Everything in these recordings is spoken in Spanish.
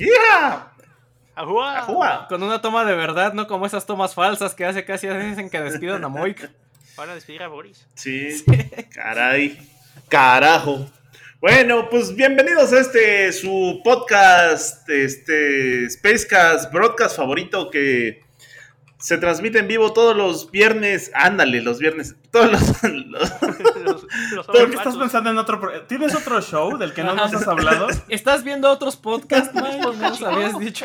¡Yeah! Ajúa. ¡Ajúa! Con una toma de verdad, no como esas tomas falsas que hace casi dicen que despidan a Moik. Van a despedir a Boris. Sí, caray, carajo. Bueno, pues bienvenidos a este su podcast, este Spacecast, broadcast favorito que se transmite en vivo todos los viernes. Ándale, los viernes, todos los, los- Los, los ¿Por qué hombres estás pensando en otro? pro- ¿Tienes otro show del que no nos has hablado? ¿Estás viendo otros podcasts, Mike? ¿No nos habías dicho?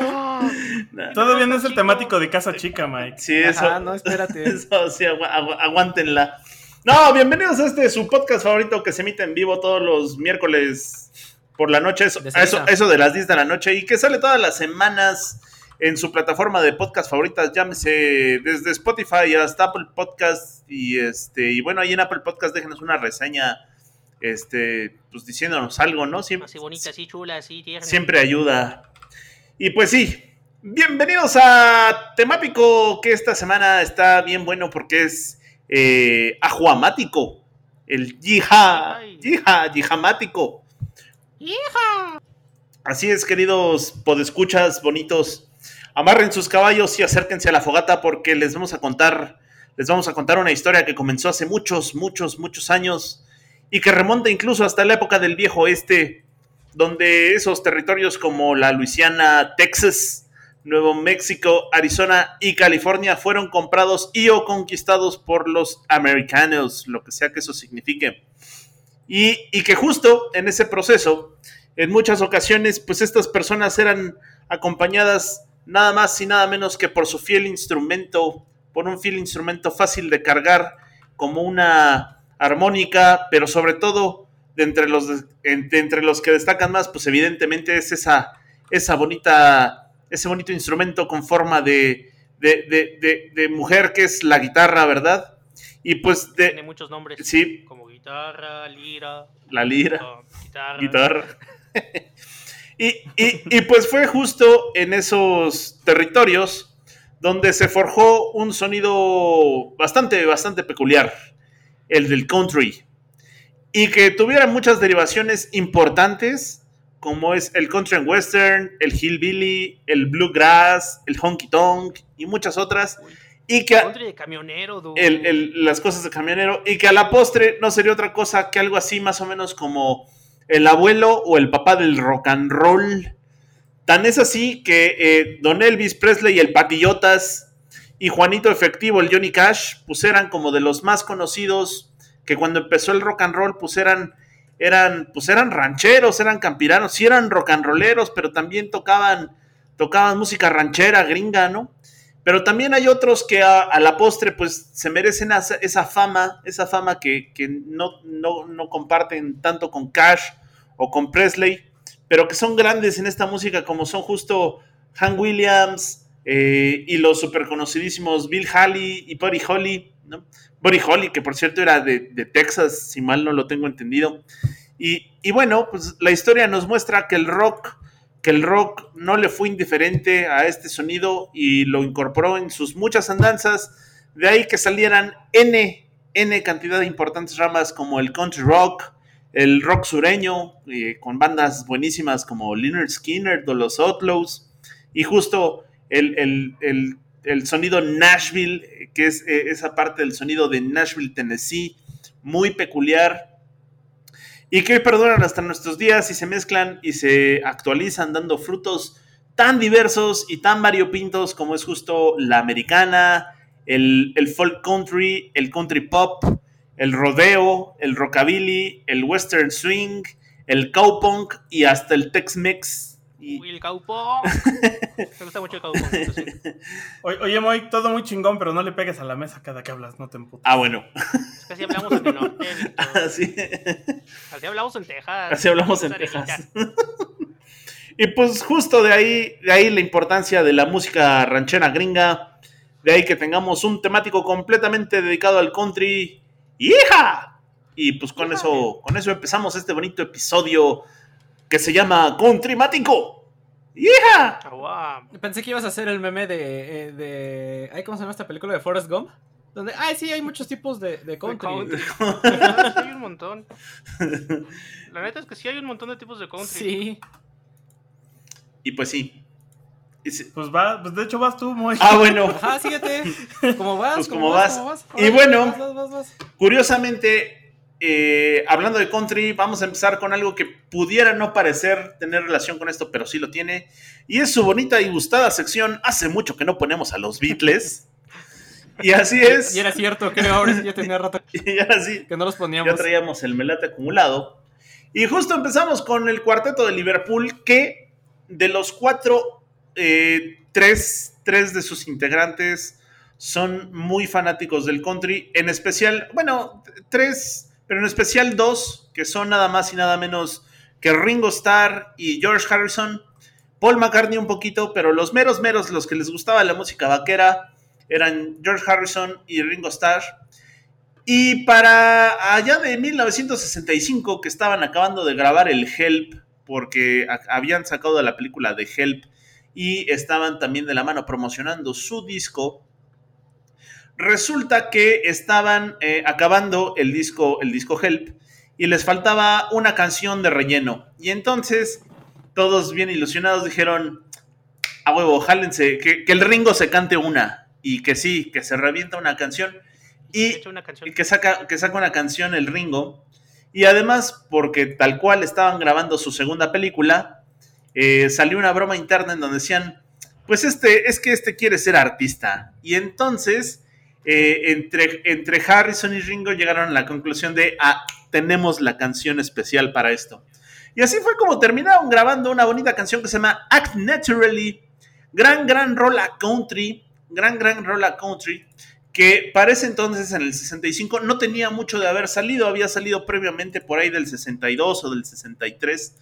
Todavía no es el temático de Casa Chica, Mike. Sí, eso. Ajá, no, espérate. Eso, sí, agua- aguántenla. No, bienvenidos a este su podcast favorito que se emite en vivo todos los miércoles por la noche, eso, eso, eso de las 10 de la noche y que sale todas las semanas en su plataforma de podcast favoritas, llámese desde Spotify hasta Apple Podcast y este y bueno, ahí en Apple Podcast déjenos una reseña este pues diciéndonos algo, ¿no? Siempre, Así bonita, así chula, así tierna. siempre ayuda. Y pues sí, bienvenidos a Temático, que esta semana está bien bueno porque es eh, ajuamático, el yija, yija, yijamático. Así es, queridos podescuchas bonitos, amarren sus caballos y acérquense a la fogata porque les vamos a contar, les vamos a contar una historia que comenzó hace muchos, muchos, muchos años y que remonta incluso hasta la época del viejo oeste, donde esos territorios como la Luisiana, Texas, Nuevo México, Arizona y California fueron comprados y o conquistados por los americanos, lo que sea que eso signifique. Y, y que justo en ese proceso, en muchas ocasiones, pues estas personas eran acompañadas nada más y nada menos que por su fiel instrumento, por un fiel instrumento fácil de cargar, como una armónica, pero sobre todo de entre los, de entre los que destacan más, pues evidentemente es esa, esa bonita, ese bonito instrumento con forma de, de, de, mujer que es la guitarra, ¿verdad? Y pues Tiene muchos nombres. sí, Como guitarra, lira, la lira. guitarra. guitarra. y, y- y pues fue justo en esos territorios donde se forjó un sonido bastante, bastante peculiar, el del country, y que tuviera muchas derivaciones importantes, como es el country and western, el hillbilly, el bluegrass, el honky tonk y muchas otras, y que Country de camionero, dude. el- el- las cosas de camionero. Y que a la postre no sería otra cosa que algo así más o menos como el abuelo o el papá del rock and roll. Tan es así que eh, Don Elvis Presley, el Patillotas y Juanito Efectivo, el Johnny Cash, pues eran como de los más conocidos que cuando empezó el rock and roll pues eran eran pues eran rancheros, eran campiranos, sí eran rock and rolleros, pero también tocaban tocaban música ranchera gringa, ¿no? Pero también hay otros que a, la postre pues se merecen esa, esa fama, esa fama que, que no, no, no comparten tanto con Cash o con Presley, pero que son grandes en esta música como son justo Han Williams eh, y los super conocidísimos Bill Haley y Buddy Holly, ¿no? Buddy Holly, que por cierto era de, de Texas, si mal no lo tengo entendido. Y, y bueno, pues la historia nos muestra que el rock que el rock no le fue indiferente a este sonido y lo incorporó en sus muchas andanzas, de ahí que salieran N, N cantidad de importantes ramas como el country rock, el rock sureño, eh, con bandas buenísimas como Leonard Skinner o los Outlaws, y justo el, el- el- el sonido Nashville, eh, que es eh, esa parte del sonido de Nashville, Tennessee, muy peculiar, y que hoy perduran hasta nuestros días y se mezclan y se actualizan dando frutos tan diversos y tan variopintos como es justo la americana, el, el folk country, el country pop, el rodeo, el rockabilly, el western swing, el cowpunk y hasta el Tex-Mex. Y- Uy, el cowpunk. Me gusta mucho el sí. Oye, Moy, todo muy chingón, pero no le pegues a la mesa cada que hablas, no te emputes. Ah, bueno. Es que así hablamos en el norte. Así, Así hablamos en Texas. así hablamos en Texas. Y pues justo de ahí, de ahí la importancia de la música ranchera gringa, de ahí que tengamos un temático completamente dedicado al country. ¡Hija! Y pues con eso, con eso empezamos este bonito episodio que se llama Countrymático. ¡Hija! Ah, guau. Pensé que ibas a hacer el meme de. eh, de ay, ¿Cómo se llama esta película de Forrest Gump? Donde, ay, sí, hay muchos tipos de, de country. country. Ah, sí hay un montón. La neta es que sí hay un montón de tipos de country. Sí. Y pues sí. Y sí. Pues va, pues de hecho vas tú, muy. Ah, bueno. Ajá, síguete. ¿Cómo vas? Pues, ¿Cómo ¿cómo vas? vas? ¿Cómo vas? Y bueno. Vas, vas, vas, vas. Curiosamente, eh, hablando de country, vamos a empezar con algo que pudiera no parecer tener relación con esto, pero sí lo tiene. Y es su bonita y gustada sección. Hace mucho que no ponemos a los Beatles. Y así es. Y era cierto, creo, ahora sí ya tenía rato Y ahora sí, que no los ya poníamos. traíamos el melate acumulado. Y justo empezamos con el cuarteto de Liverpool, que de los cuatro, eh, tres, tres de sus integrantes son muy fanáticos del country. En especial, bueno, tres, pero en especial dos, que son nada más y nada menos que Ringo Starr y George Harrison. Paul McCartney un poquito, pero los meros meros, los que les gustaba la música vaquera, eran George Harrison y Ringo Starr. Y para allá de 1965, que estaban acabando de grabar el Help, porque habían sacado la película de Help y estaban también de la mano promocionando su disco, resulta que estaban eh, acabando el disco, el disco Help y les faltaba una canción de relleno. Y entonces todos bien ilusionados dijeron, a huevo, jálense, que, que el Ringo se cante una y que sí, que se revienta una canción. De Y hecho, una canción. y que saca, que saca una canción el Ringo. Y además, porque tal cual estaban grabando su segunda película, eh, salió una broma interna en donde decían, pues este, es que este quiere ser artista. Y entonces, eh, entre, Harrison y Ringo llegaron a la conclusión de, ah, tenemos la canción especial para esto. Y así fue como terminaron grabando una bonita canción que se llama Act Naturally. Gran, gran rola country. Gran, gran rola country que para ese entonces, en el 65, no tenía mucho de haber salido, había salido previamente por ahí del 62 o del 63,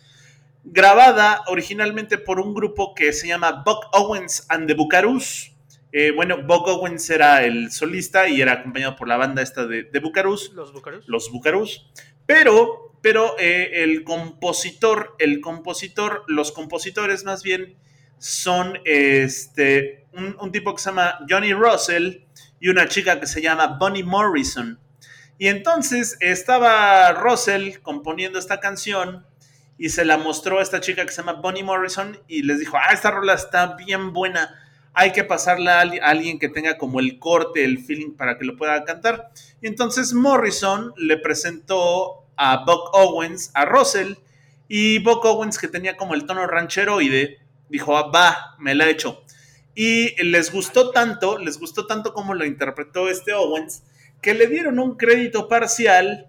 grabada originalmente por un grupo que se llama Buck Owens and the Buckaroos. Eh, bueno, Buck Owens era el solista y era acompañado por la banda esta de, de Buckaroos Los Bucaros. los Bucarús, pero, pero eh, el compositor, el compositor, los compositores más bien son este, un, un tipo que se llama Johnny Russell y una chica que se llama Bonnie Morrison. Y entonces estaba Russell componiendo esta canción y se la mostró a esta chica que se llama Bonnie Morrison y les dijo, ah, esta rola está bien buena, hay que pasarla a, alguien que tenga como el corte, el feeling para que lo pueda cantar. Y entonces Morrison le presentó a Buck Owens, a Russell, y Buck Owens, que tenía como el tono rancheroide, dijo, ah, va, me la he hecho. Y les gustó tanto, les gustó tanto como lo interpretó este Owens, que le dieron un crédito parcial,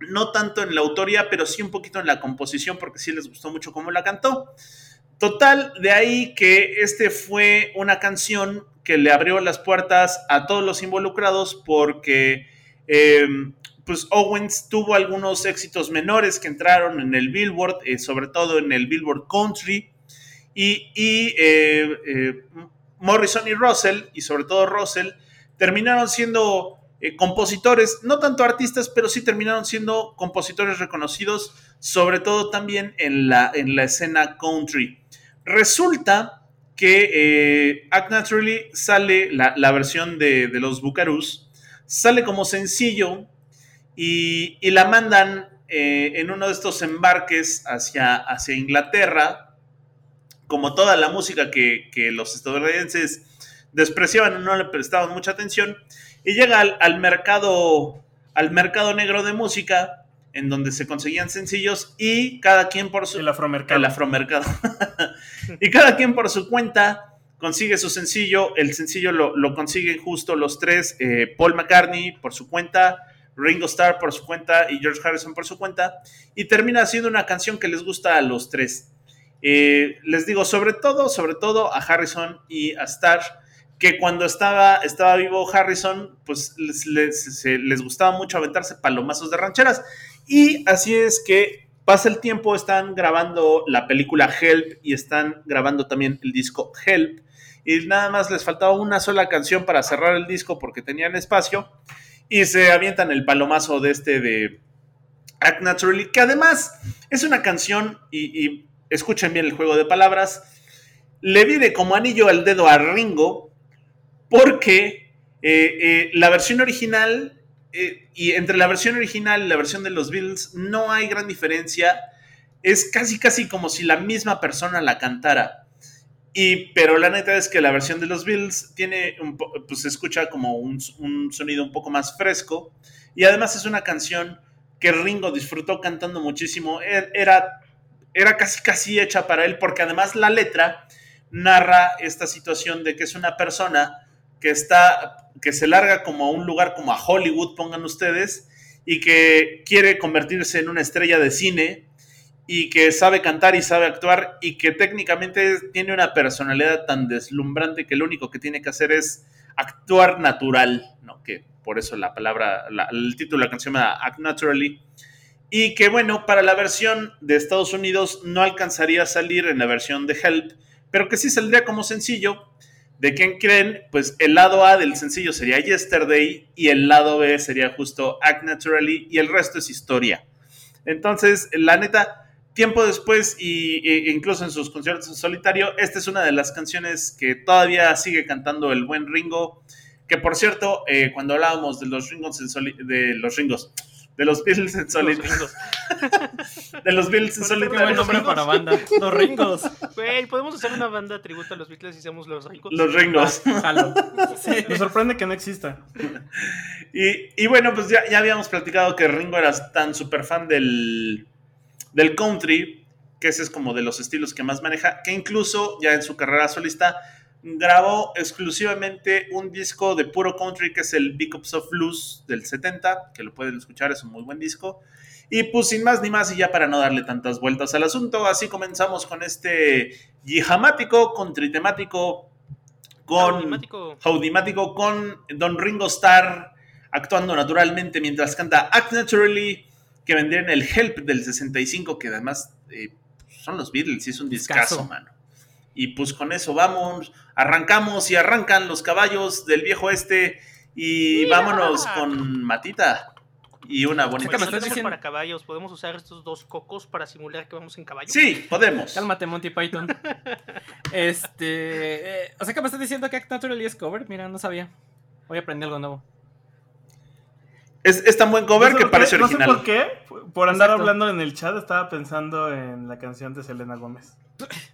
no tanto en la autoría, pero sí un poquito en la composición, porque sí les gustó mucho cómo la cantó. Total, de ahí que este fue una canción que le abrió las puertas a todos los involucrados porque eh, pues Owens tuvo algunos éxitos menores que entraron en el Billboard, eh, sobre todo en el Billboard Country, y, eh, eh, Morrison y Russell, y sobre todo Russell, terminaron siendo compositores, no tanto artistas, pero sí terminaron siendo compositores reconocidos, sobre todo también en la, en la escena country. Resulta que eh, Act Naturally sale, la, la versión de, de los Bucarús, sale como sencillo y, y la mandan eh, en uno de estos embarques hacia, hacia Inglaterra, como toda la música que, que los estadounidenses despreciaban o no le prestaban mucha atención, y llega al, al mercado, al mercado negro de música, en donde se conseguían sencillos y cada quien por su... El afromercado. El afromercado. y cada quien por su cuenta consigue su sencillo. El sencillo lo, lo consiguen justo los tres. eh, Paul McCartney por su cuenta, Ringo Starr por su cuenta y George Harrison por su cuenta. Y termina siendo una canción que les gusta a los tres. Eh, les digo, sobre todo, sobre todo a Harrison y a Starr, que cuando estaba, estaba vivo Harrison, pues les, les- les gustaba mucho aventarse palomazos de rancheras. Y así es que Pasa el tiempo, están grabando la película Help y están grabando también el disco Help. Y nada más les faltaba una sola canción para cerrar el disco porque tenían espacio. Y se avientan el palomazo de este de Act Naturally, que además es una canción, y, escuchen bien el juego de palabras, le viene como anillo al dedo a Ringo, porque eh, eh, la versión original, eh, y entre la versión original y la versión de los Beatles, no hay gran diferencia. Es casi, casi como si la misma persona la cantara. Y, pero la neta es que la versión de los Beatles tiene, un pues se escucha como un, un sonido un poco más fresco. Y además es una canción que Ringo disfrutó cantando muchísimo. E- Era, era casi, casi hecha para él, porque además la letra narra esta situación de que es una persona que está, que se larga como a un lugar como a Hollywood, pongan ustedes, y que quiere convertirse en una estrella de cine y que sabe cantar y sabe actuar y que técnicamente tiene una personalidad tan deslumbrante que lo único que tiene que hacer es actuar natural, ¿no? Que por eso la palabra, la- el título de la canción se llama Act Naturally. Y que bueno, para la versión de Estados Unidos no alcanzaría a salir en la versión de Help, pero que sí saldría como sencillo. ¿De quién creen? Pues el lado A del sencillo sería Yesterday y el lado B sería justo Act Naturally y el resto es historia. Entonces, la neta, tiempo después y, e incluso en sus conciertos en solitario, esta es una de las canciones que todavía sigue cantando el buen Ringo. Que por cierto, eh, cuando hablábamos de los Ringos en de los Ringos, de los Beatles en gringos. de los Beatles en Pero buen nombre Ringos. para banda. Los Ringos. Güey, podemos hacer una banda tributo a los Beatles y hacemos los ricos. los Ringos. Jalo. Sí. Me sorprende que no exista. Y, y bueno, pues ya, ya habíamos platicado que Ringo era tan súper fan del, del country, que ese es como de los estilos que más maneja, que incluso ya en su carrera solista grabó exclusivamente un disco de puro country que es el Big Ups of Blues del 70, que lo pueden escuchar, es un muy buen disco. Y pues sin más ni más, y ya para no darle tantas vueltas al asunto, así comenzamos con este yijamático, country temático, con... Climático. Audimático con Don Ringo Starr actuando naturalmente mientras canta Act Naturally, que vendría en el Help del 65, que además eh, son los Beatles y es un Discazo. mano. Y pues con eso vamos, arrancamos y arrancan los caballos del viejo este y vámonos con Matita y una bonita. me Bueno, no estás tenemos diciendo- para caballos, podemos usar estos dos cocos para simular que vamos en caballo. Sí, podemos. Cálmate, Monty Python. Este. eh, o sea que me estás diciendo que Act Naturally es cover. Mira, no sabía. Hoy aprendí algo nuevo. Es, es tan buen cover no sé que parece qué- No sé original. por qué. Por andar Exacto. hablando en el chat, estaba pensando en la canción de Selena Gómez.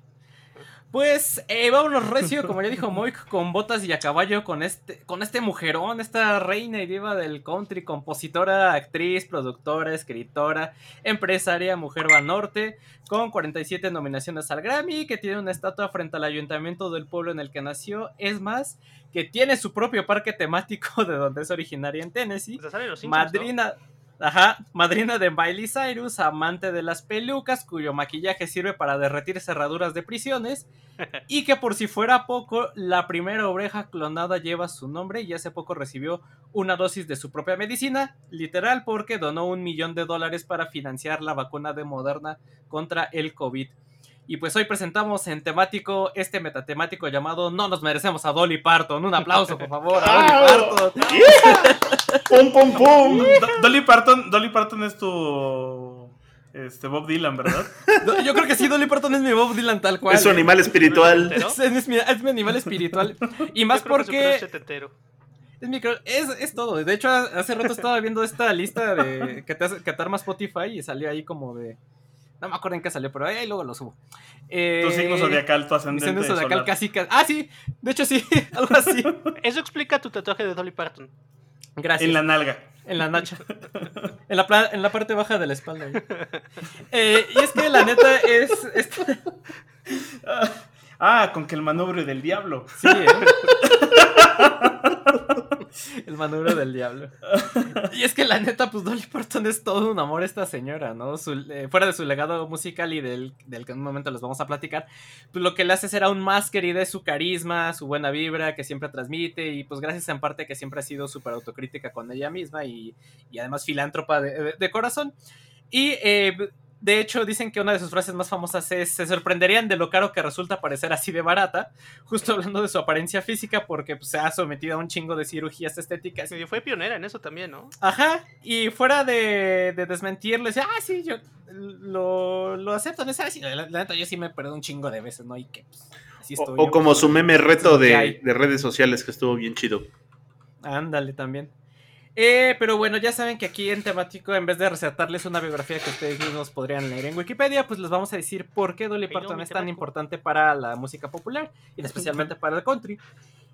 Pues eh, vámonos recio, como ya dijo Moik, con botas y a caballo, con este, con este mujerón, esta reina y diva del country, compositora, actriz, productora, escritora, empresaria, mujer va norte, con 47 nominaciones al Grammy, que tiene una estatua frente al ayuntamiento del pueblo en el que nació, es más, que tiene su propio parque temático de donde es originaria en Tennessee. O sea, ¿no? Madrina, ajá, madrina de Miley Cyrus, amante de las pelucas, cuyo maquillaje sirve para derretir cerraduras de prisiones, y que por si fuera poco, la primera oveja clonada lleva su nombre y hace poco recibió una dosis de su propia medicina, literal porque donó un millón de dólares para financiar la vacuna de Moderna contra el COVID. Y pues hoy presentamos en temático este metatemático llamado No nos merecemos a Dolly Parton. Un aplauso, por favor, a Dolly Parton. ¡Pum, pum, pum! Do- Dolly Parton, Dolly Parton es tu este Bob Dylan, ¿verdad? Yo creo que sí, Dolly Parton es mi Bob Dylan tal cual. Es su animal espiritual. Es, es mi, es mi animal espiritual. Y más porque es, mi crush- es, es todo. De hecho, hace rato estaba viendo esta lista de que te, hace- que te arma Spotify y salió ahí como de. No me acuerdo en qué salió, pero ahí luego lo subo. Eh, Tu signo zodiacal, tu Mi ascendente signo zodiacal solar. casi, casi. Ah, sí. De hecho, sí. Algo así. Eso explica tu tatuaje de Dolly Parton. Gracias. En la nalga. En la nacha. En la, en la parte baja de la espalda. Eh, y es que la neta es. es- Ah, con que el manubrio del diablo. sí, ¿eh? El manubrio del diablo. Y es que la neta, pues Dolly Parton es todo un amor esta señora, ¿no? Su- eh, fuera de su legado musical y del, del que en un momento les vamos a platicar, pues lo que le hace ser aún más querida es su carisma, su buena vibra que siempre transmite y pues gracias en parte que siempre ha sido súper autocrítica con ella misma y, y además filántropa de, de- de corazón. Y eh, De hecho, dicen que una de sus frases más famosas es: Se sorprenderían de lo caro que resulta parecer así de barata. Justo hablando de su apariencia física, porque pues, se ha sometido a un chingo de cirugías estéticas. Y fue pionera en eso también, ¿no? Ajá, y fuera de, de desmentirle, decía, ah, sí, yo lo, lo acepto, no es así. La, neta, yo sí me perdido un chingo de veces, ¿no? Y que pues, así estoy. o yo, como pues, su meme reto de redes sociales que estuvo bien chido. Ándale también. Eh, pero bueno, ya saben que aquí en temático, en vez de resaltarles una biografía que ustedes mismos podrían leer en Wikipedia, pues les vamos a decir por qué Dolly Parton es tan importante para la música popular y especialmente para el country.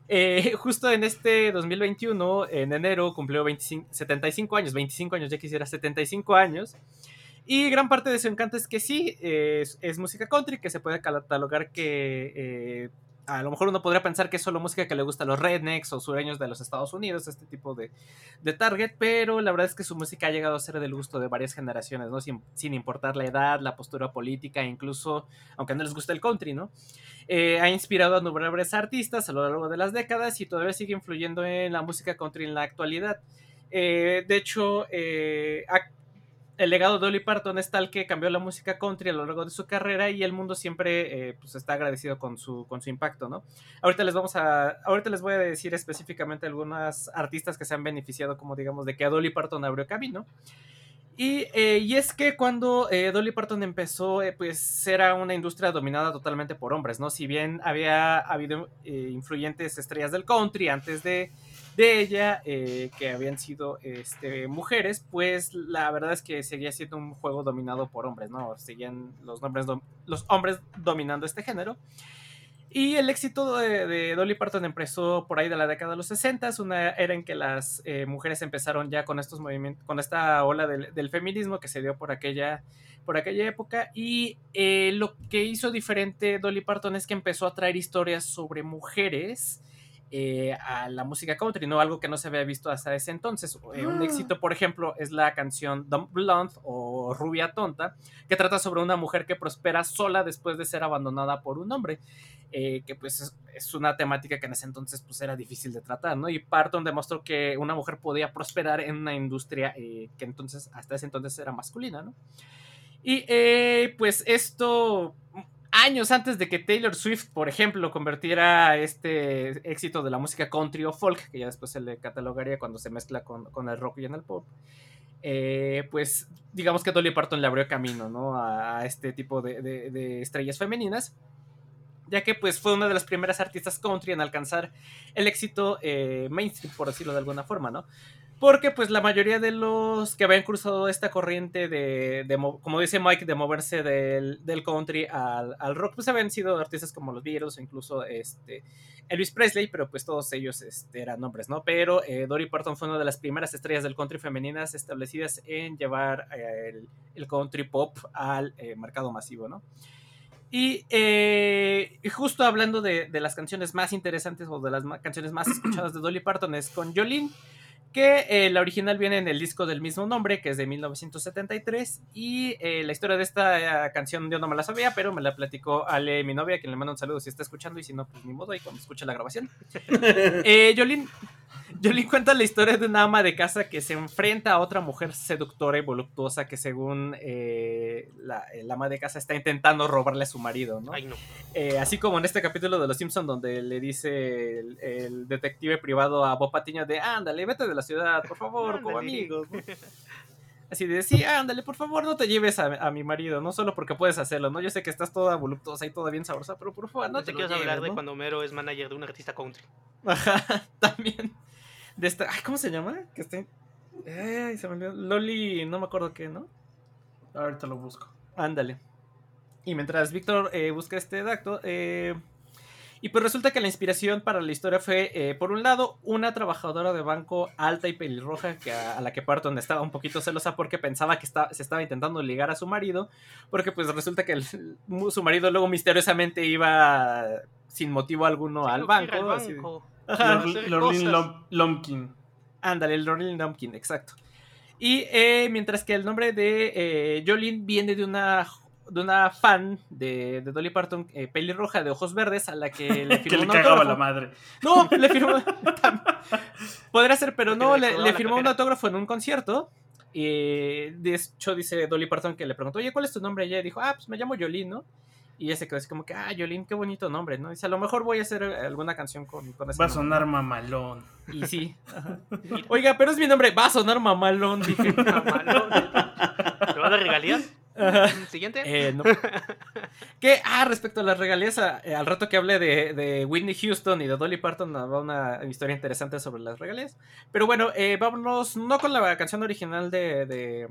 Eh, justo en este 2021, en enero, cumplió 25 75 años, 25 años, ya quisiera 75 años. Y gran parte de su encanto es que sí, eh, es, es música country, que se puede catalogar que eh, a lo mejor uno podría pensar que es solo música que le gusta a los rednecks o sureños de los Estados Unidos, este tipo de, de target, pero la verdad es que su música ha llegado a ser del gusto de varias generaciones, ¿no? Sin, sin importar la edad, la postura política, incluso, aunque no les guste el country, ¿no? Eh, ha inspirado a innumerables artistas a lo largo de las décadas y todavía sigue influyendo en la música country en la actualidad. Eh, de hecho, eh, ha- el legado de Dolly Parton es tal que cambió la música country a lo largo de su carrera y el mundo siempre eh, pues está agradecido con su, con su impacto, ¿no? Ahorita les vamos a, ahorita les voy a decir específicamente algunas artistas que se han beneficiado, como digamos, de que a Dolly Parton abrió camino. Y, eh, y es que cuando eh, Dolly Parton empezó, pues era una industria dominada totalmente por hombres, ¿no? Si bien había habido influyentes estrellas del country antes de, de ella, eh, que habían sido este, mujeres, pues la verdad es que seguía siendo un juego dominado por hombres, ¿no? Seguían los, nombres los hombres dominando este género. Y el éxito de, de Dolly Parton empezó por ahí de la década de los 60, una era en que las eh, mujeres empezaron ya con estos movimientos, con esta ola del, del feminismo que se dio por aquella, por aquella época. Y eh, lo que hizo diferente Dolly Parton es que empezó a traer historias sobre mujeres eh, a la música country, no algo que no se había visto hasta ese entonces. Eh, un éxito, por ejemplo, es la canción Dumb Blonde o Rubia Tonta, que trata sobre una mujer que prospera sola después de ser abandonada por un hombre eh, que pues es, es una temática que en ese entonces pues era difícil de tratar, ¿no? Y Parton demostró que una mujer podía prosperar en una industria eh, que entonces, hasta ese entonces era masculina, ¿no? Y eh, pues esto, años antes de que Taylor Swift, por ejemplo, convirtiera este éxito de la música country o folk, que ya después se le catalogaría cuando se mezcla con, el rock y en el pop, eh, pues digamos que Dolly Parton le abrió camino, ¿no? A, este tipo de estrellas femeninas ya que pues fue una de las primeras artistas country en alcanzar el éxito eh, mainstream, por decirlo de alguna forma, ¿no? Porque pues la mayoría de los que habían cruzado esta corriente de, de mo- como dice Mike, de moverse del, del country al, al rock, pues habían sido artistas como los Beatles o incluso este, Elvis Presley, pero pues todos ellos este, eran hombres, ¿no? Pero eh, Dory Parton fue una de las primeras estrellas del country femeninas establecidas en llevar eh, el, el country pop al eh, mercado masivo, ¿no? Y, eh, justo hablando de, de las canciones más interesantes o de las canciones más escuchadas de Dolly Parton es con Jolene, que eh, la original viene en el disco del mismo nombre, que es de 1973, y eh, la historia de esta eh, canción yo no me la sabía, pero me la platicó Ale, mi novia, quien le mando un saludo si está escuchando, y si no, pues ni modo, y cuando escuche la grabación. Eh, Jolene, Jolene cuenta la historia de una ama de casa que se enfrenta a otra mujer seductora y voluptuosa que según eh, la, el ama de casa está intentando robarle a su marido, ¿no? Ay, no. Eh, así como en este capítulo de Los Simpson donde le dice el, el detective privado a Bob Patiño de ándale, vete de la ciudad, por favor, como amigos. ¿no? Así de, sí, ándale, por favor, no te lleves a, a mi marido, no solo porque puedes hacerlo, ¿no? Yo sé que estás toda voluptuosa y toda bien sabrosa, pero por favor, no No te quieres hablar de ¿no? cuando Homero es manager de un artista country. Ajá, también. De esta, ay, ¿cómo se llama? Que está, ay, se me olvidó, Loli, no me acuerdo qué, ¿no? Ahorita lo busco. Ándale. Y mientras Víctor eh, busca este dato, eh, y pues resulta que la inspiración para la historia fue, eh, por un lado, una trabajadora de banco alta y pelirroja que a, a la que Parton estaba un poquito celosa porque pensaba que está- se estaba intentando ligar a su marido, porque pues resulta que el- su marido luego misteriosamente iba sin motivo alguno al banco. banco. Lorlin Lomkin. Ándale, el Rolling Dumpkin, exacto. Y eh, mientras que el nombre de eh, Jolene viene de una de una fan de, de Dolly Parton, eh, pelirroja de ojos verdes, a la que le Que firmó le un cagaba autógrafo. la madre. No, le firmó. Podría ser, pero no, le firmó un autógrafo en un concierto. Y de hecho dice Dolly Parton que le preguntó, oye, ¿cuál es tu nombre? Y ella dijo, ah, pues me llamo Yolín, ¿no? Y ella se quedó así como que, ah, Yolín, qué bonito nombre, ¿no? Dice, a lo mejor voy a hacer alguna canción con, con ese Va a nombre". sonar mamalón. Y sí. ajá. Oiga, pero es mi nombre, va a sonar mamalón, dije. Mamalón. ¿Te va a dar regalías? Ajá. Siguiente. Eh, no. Que, ah, respecto a las regalías, eh, al rato que hable de, de Whitney Houston y de Dolly Parton, va una historia interesante sobre las regalías. Pero bueno, eh, vámonos no con la canción original de, de,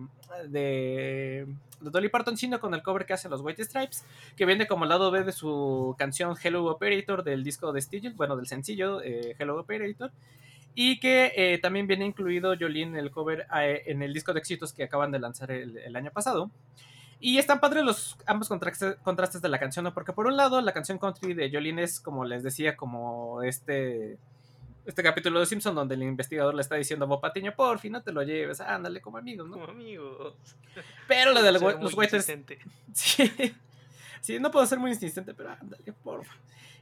de, de Dolly Parton, sino con el cover que hacen los White Stripes, que viene como lado B de su canción Hello Operator del disco de Steel, bueno, del sencillo eh, Hello Operator. Y que eh, también viene incluido Jolene el cover eh, en el disco de éxitos que acaban de lanzar el- el año pasado. Y están padres los ambos contrastes, contrastes de la canción, ¿no? Porque por un lado, la canción country de Jolene es, como les decía, como este, este capítulo de Simpson donde el investigador le está diciendo a Bob Patiño, por fin no te lo lleves, ándale como amigos, ¿no? Como amigos. Pero la de los, los insistente. Sí. sí, no puedo ser muy insistente, pero ándale, porfa.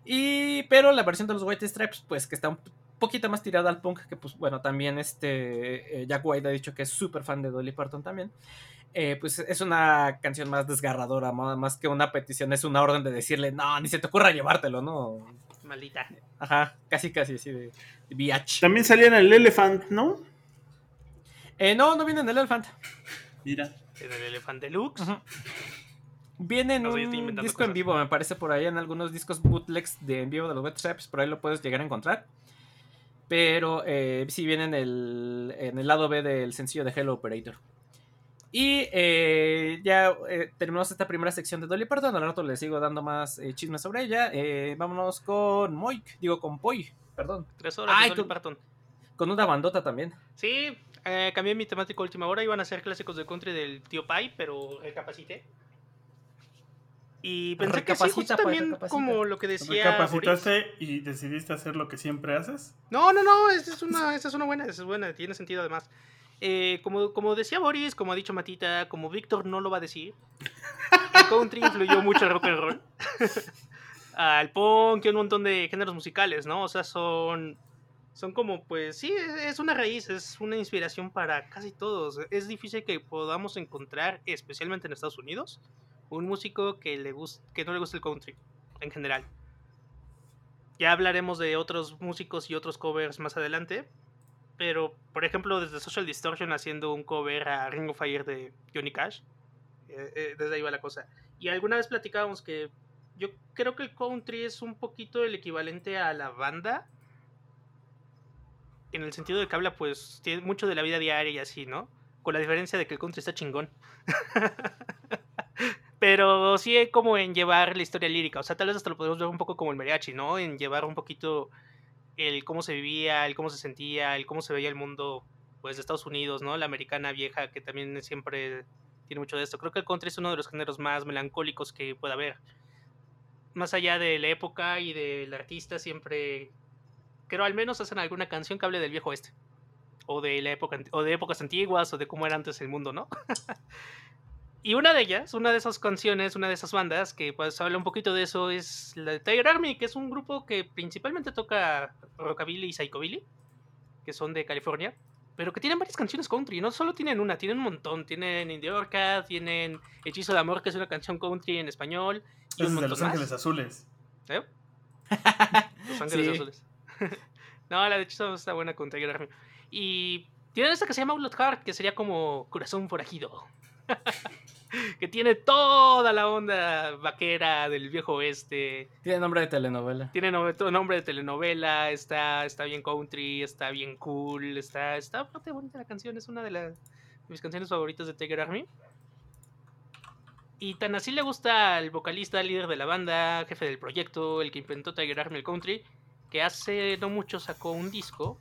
Y, pero la versión de los White Stripes, pues que está un poquito más tirada al punk, que pues bueno, también este eh, Jack White ha dicho que es súper fan de Dolly Parton también. Eh, pues es una canción más desgarradora, más que una petición, es una orden de decirle, no, ni se te ocurra llevártelo, ¿no? Maldita. Ajá, casi casi así de, de VH. También salía en el Elephant, ¿no? Eh, no, no viene en el Elephant. Mira. En el Elefante Deluxe. Ujú. Viene en No un disco en vivo, me parece por ahí en algunos discos bootlegs de en vivo de los Wet Straps, por ahí lo puedes llegar a encontrar. Pero eh, sí viene en el, en el lado B del sencillo de Hello Operator. Y eh, ya eh, terminamos esta primera sección de Dolly Parton. Al rato les sigo dando más eh, chismes sobre ella. Eh, vámonos con Moik, digo con Poi, perdón. Tres horas Ay, de Dolly Parton. Con una bandota también. Sí, eh, cambié mi temática a última hora. Iban a ser clásicos de country del tío Pai, pero recapacité. Y pensé que sí, justo pues, también recapacita. como lo que decía. ¿Recapacitaste y decidiste hacer lo que siempre haces? No, no, no, esta es una, esta es una buena, esta es buena, tiene sentido además. Eh, como, como decía Boris, como ha dicho Matita, como Víctor no lo va a decir, el country influyó mucho al rock and roll, al punk y un montón de géneros musicales, ¿no? O sea, son, son como, pues sí, es una raíz, es una inspiración para casi todos. Es difícil que podamos encontrar, especialmente en Estados Unidos, un músico que, le que no le guste el country, en general. Ya hablaremos de otros músicos y otros covers más adelante. Pero, por ejemplo, desde Social Distortion haciendo un cover a Ring of Fire de Johnny Cash. eh, eh, desde ahí va la cosa. Y alguna vez platicábamos que yo creo que el country es un poquito el equivalente a la banda. En el sentido de que habla, pues, tiene mucho de la vida diaria y así, ¿no? Con la diferencia de que el country está chingón. Pero sí como en llevar la historia lírica. O sea, tal vez hasta lo podemos ver un poco como el mariachi, ¿no? En llevar un poquito el cómo se vivía, el cómo se sentía, el cómo se veía el mundo, pues, de Estados Unidos, ¿no? La americana vieja, que también siempre tiene mucho de esto. Creo que el country es uno de los géneros más melancólicos que pueda haber. Más allá de la época y del artista, siempre, creo al menos hacen alguna canción que hable del viejo oeste. O de, la época, o de épocas antiguas, o de cómo era antes el mundo, ¿no? Y una de ellas, una de esas canciones, una de esas bandas que pues habla un poquito de eso es la de Tiger Army, que es un grupo que principalmente toca rockabilly y psychobilly, que son de California, pero que tienen varias canciones country, no solo tienen una, tienen un montón, tienen Indie Orca, tienen Hechizo de Amor, que es una canción country en español, y Es un de montón Los más. Ángeles Azules. ¿Eh? Los Ángeles Sí. Azules. no, la de hecho está buena con Tiger Army. Y tienen esta que se llama Outlaw Heart, que sería como Corazón Forajido. que tiene toda la onda vaquera del viejo oeste. Tiene nombre de telenovela. Tiene no- nombre de telenovela, está, está bien country, está bien cool, está, está bastante bonita la canción, es una de, las- de mis canciones favoritas de Tiger Army. Y tan así le gusta al vocalista, líder de la banda, jefe del proyecto, el que inventó Tiger Army el country, que hace no mucho sacó un disco.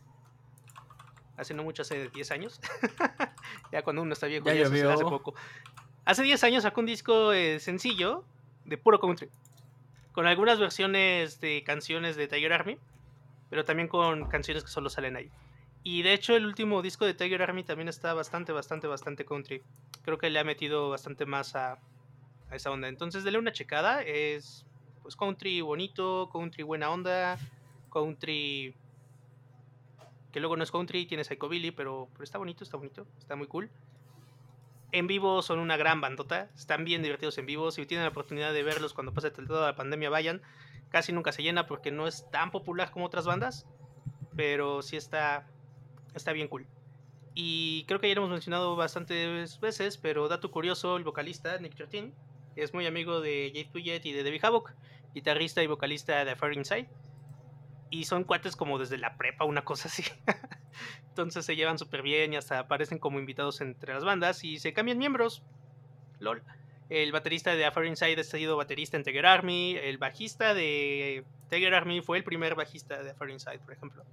Hace no mucho, hace 10 años. ya cuando uno está viejo, Ya ya, llovió. hace poco. Hace 10 años sacó un disco eh, sencillo de puro country con algunas versiones de canciones de Tiger Army, pero también con canciones que solo salen ahí. Y de hecho el último disco de Tiger Army también está bastante, bastante, bastante country. Creo que le ha metido bastante más a, esa onda. Entonces dele una checada. Es pues country bonito, country buena onda, country que luego no es country, tiene psychobilly, pero, pero está bonito, está bonito, está muy cool. En vivo son una gran bandota, están bien divertidos en vivo. Si tienen la oportunidad de verlos cuando pase toda la pandemia, vayan. Casi nunca se llena porque no es tan popular como otras bandas, pero sí está, está bien cool. Y creo que ya lo hemos mencionado bastantes veces, pero dato curioso, el vocalista Nick Jortin es muy amigo de Jade Puget y de Debbie Havoc, guitarrista y vocalista de Far Inside. Y son cuates como desde la prepa, una cosa así. Entonces se llevan súper bien y hasta aparecen como invitados entre las bandas y se cambian miembros. LOL. El baterista de Far Inside ha sido baterista en Tiger Army. El bajista de Tiger Army fue el primer bajista de Far Inside, por ejemplo.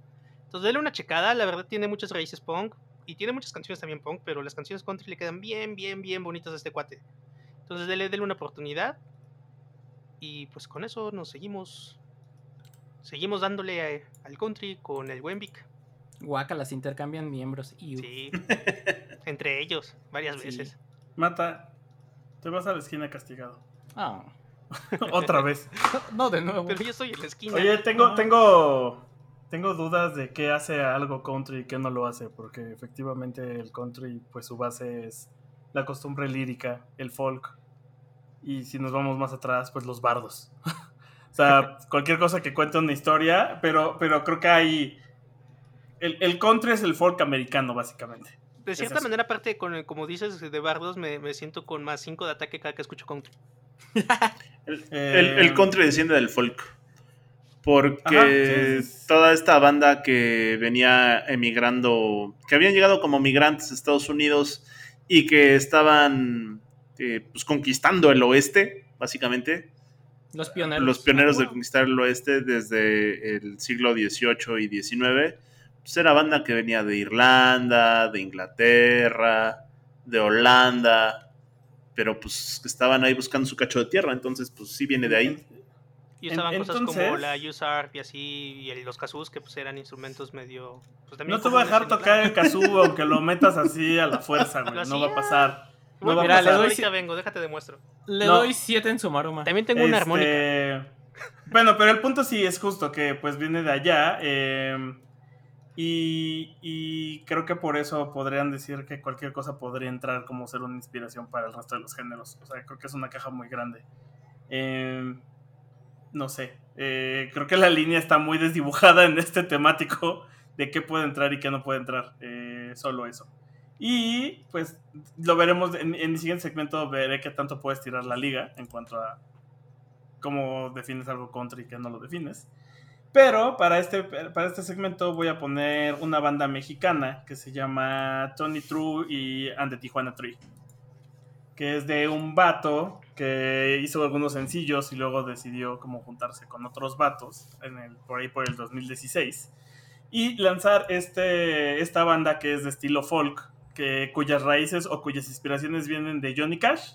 Entonces, denle una checada. La verdad, tiene muchas raíces punk y tiene muchas canciones también punk, pero las canciones country le quedan bien, bien, bien bonitas a este cuate. Entonces, denle, denle una oportunidad. Y pues con eso nos seguimos. Seguimos dándole a- al country con el buen Vic. Guacalas intercambian miembros. Y Sí. Entre ellos, varias Sí. veces. Mata, te vas a la esquina castigado. Ah, Otra vez. no de nuevo. Pero yo estoy en la esquina. Oye, tengo, tengo, tengo dudas de qué hace algo country y qué no lo hace, porque efectivamente el country, pues su base es la costumbre lírica, el folk, y si nos vamos más atrás, pues los bardos. O sea, cualquier cosa que cuente una historia, pero, pero creo que hay... El, el country es el folk americano, básicamente. de cierta manera, aparte, con el- como dices, de bardos, me, me siento con más 5 de ataque cada que escucho country. El, Eh, el- el country desciende del folk. Porque Ajá, sí, sí, sí. toda esta banda que venía emigrando, que habían llegado como migrantes a Estados Unidos y que estaban eh, pues, conquistando el oeste, básicamente, Los pioneros. los pioneros de Ah, conquistar el oeste desde el siglo XVIII y XIX, pues era banda que venía de Irlanda, de Inglaterra, de Holanda, pero pues estaban ahí buscando su cacho de tierra, entonces pues sí viene de ahí. Y usaban cosas como entonces- la USARP y así, y el- los kazoo, que pues eran instrumentos medio... Pues, también No te voy a dejar tocar el kazoo aunque lo metas así a la fuerza, güey. ¿Lo No va a pasar. No a Mira, le pasar. doy ahorita si- vengo, déjate demuestro. Le No. doy 7 en su maroma. También tengo una armónica. Este, Bueno, pero el punto sí es justo que pues viene de allá. eh, y, y creo que por eso podrían decir que cualquier cosa podría entrar como ser una inspiración para el resto de los géneros. O sea, creo que es una caja muy grande. Eh, no sé. eh, creo que la línea está muy desdibujada en este temático de qué puede entrar y qué no puede entrar. eh, solo eso. Y pues lo veremos en, en mi siguiente segmento. Veré qué tanto puedes tirar la liga en cuanto a cómo defines algo country y qué no lo defines. Pero para este, para este segmento voy a poner una banda mexicana que se llama Tony True y And the Tijuana Tree. Que es de un vato que hizo algunos sencillos y luego decidió como juntarse con otros vatos el, por ahí por el 2016. Y lanzar este, esta banda que es de estilo folk, que, cuyas raíces o cuyas inspiraciones vienen de Johnny Cash,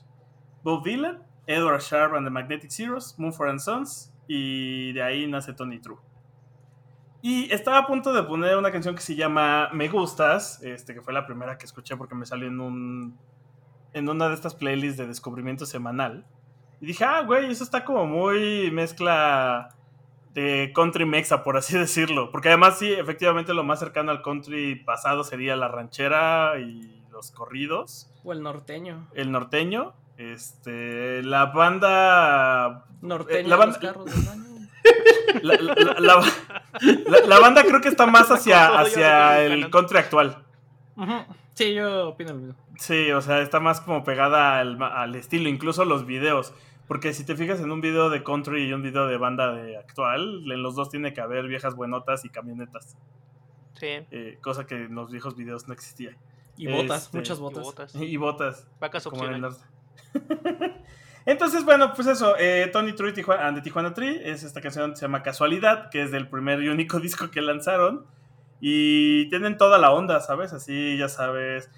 Bob Dylan, Edward Sharp and the Magnetic Zeros, Moonford and Sons, y de ahí nace Tony True. Y estaba a punto de poner una canción que se llama Me Gustas, este, que fue la primera que escuché porque me salió en un en una de estas playlists de descubrimiento semanal. Y dije, ah, güey, eso está como muy mezcla de country mexa, por así decirlo. Porque además sí, efectivamente lo más cercano al country pasado sería la ranchera y los corridos, O el norteño. el norteño. Este, la banda Norteño Eh, la los banda- carros del baño. la, la- la- la- la- la banda creo que está más hacia, hacia el country actual. Sí, yo opino lo mismo. Sí, o sea, está más como pegada al, al estilo, incluso los videos. Porque si te fijas en un video de country y un video de banda de actual, en los dos tiene que haber viejas buenotas y camionetas. Sí, eh, cosa que en los viejos videos no existía. Y botas, Este, muchas y botas. botas. Y botas. Vacas como en el opcionales. norte. Entonces, bueno, pues eso, eh, Tony True y Tijuana, and the Tijuana Tree es esta canción que se llama Casualidad, que es del primer y único disco que lanzaron. Y tienen toda la onda, ¿sabes? Así, ya sabes,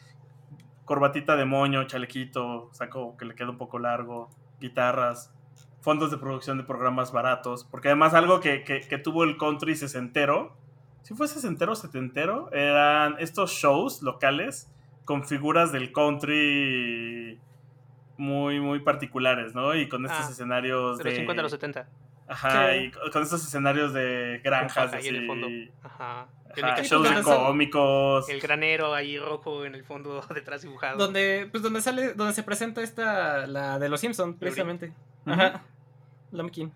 corbatita de moño, chalequito, saco que le queda un poco largo, guitarras, fondos de producción de programas baratos, porque además algo que, que- que tuvo el country sesentero, si fue sesentero o setentero, eran estos shows locales con figuras del country muy, muy particulares, ¿no? Y con estos Ah, escenarios De los 50 a los 70. Ajá, y con esos escenarios de granjas ahí en el así, fondo. Ajá. Ajá, mecánico shows de cómicos. el granero ahí rojo en el fondo detrás dibujado. Donde, pues donde sale, donde se presenta esta, la de los Simpsons, precisamente. Ajá. Lumpkin.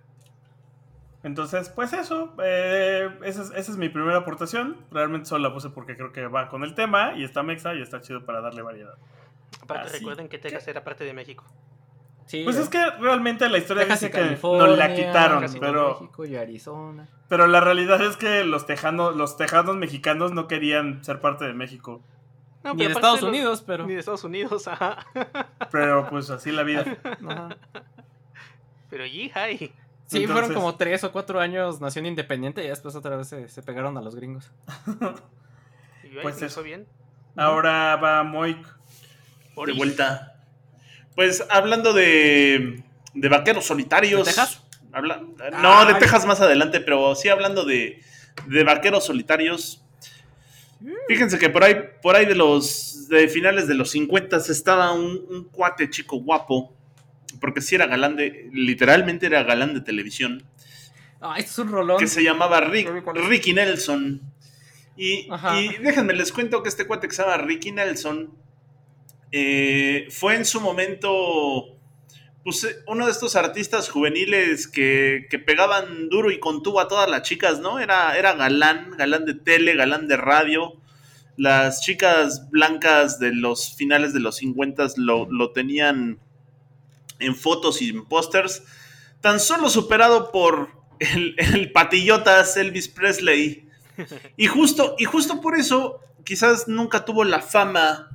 Entonces, pues eso, eh, esa, es, esa es mi primera aportación. Realmente solo la puse porque creo que va con el tema y está mexa y está chido para darle variedad. Aparte, así recuerden que Texas era parte de México. Sí, Pues eh, es que realmente la historia Texas dice que nos la quitaron, pero, México y Arizona. pero la realidad es que los tejanos, los tejanos mexicanos no querían ser parte de México. No, Ni pero de Estados los- Unidos, pero. Ni de Estados Unidos, ajá. Pero pues así la vida. Ajá. Pero yihai. Sí, Entonces- fueron como tres o cuatro años nación independiente y después otra vez se, se pegaron a los gringos. Y ay, Pues eso. hizo bien. Ahora va Moik. De vuelta. Pues hablando de, de vaqueros solitarios. ¿De Texas? habla- no, de. Texas más adelante, pero sí hablando de, de vaqueros solitarios. Fíjense que por ahí, por ahí de los de finales de los 50 estaba un, un cuate chico guapo, porque sí era galán de, literalmente era galán de televisión, Ah, esto es un rolón. que se llamaba Rick-. Ricky Nelson. Y, y déjenme les cuento que este cuate que se llama Ricky Nelson eh, fue en su momento pues, eh, uno de estos artistas juveniles que, que pegaban duro y con tubo a todas las chicas, ¿no? Era, era galán, galán de tele, galán de radio. Las chicas blancas de los finales de los 50 lo, lo tenían en fotos y en pósters. Tan solo superado por el, el patillotas Elvis Presley. Y justo, y justo por eso quizás nunca tuvo la fama,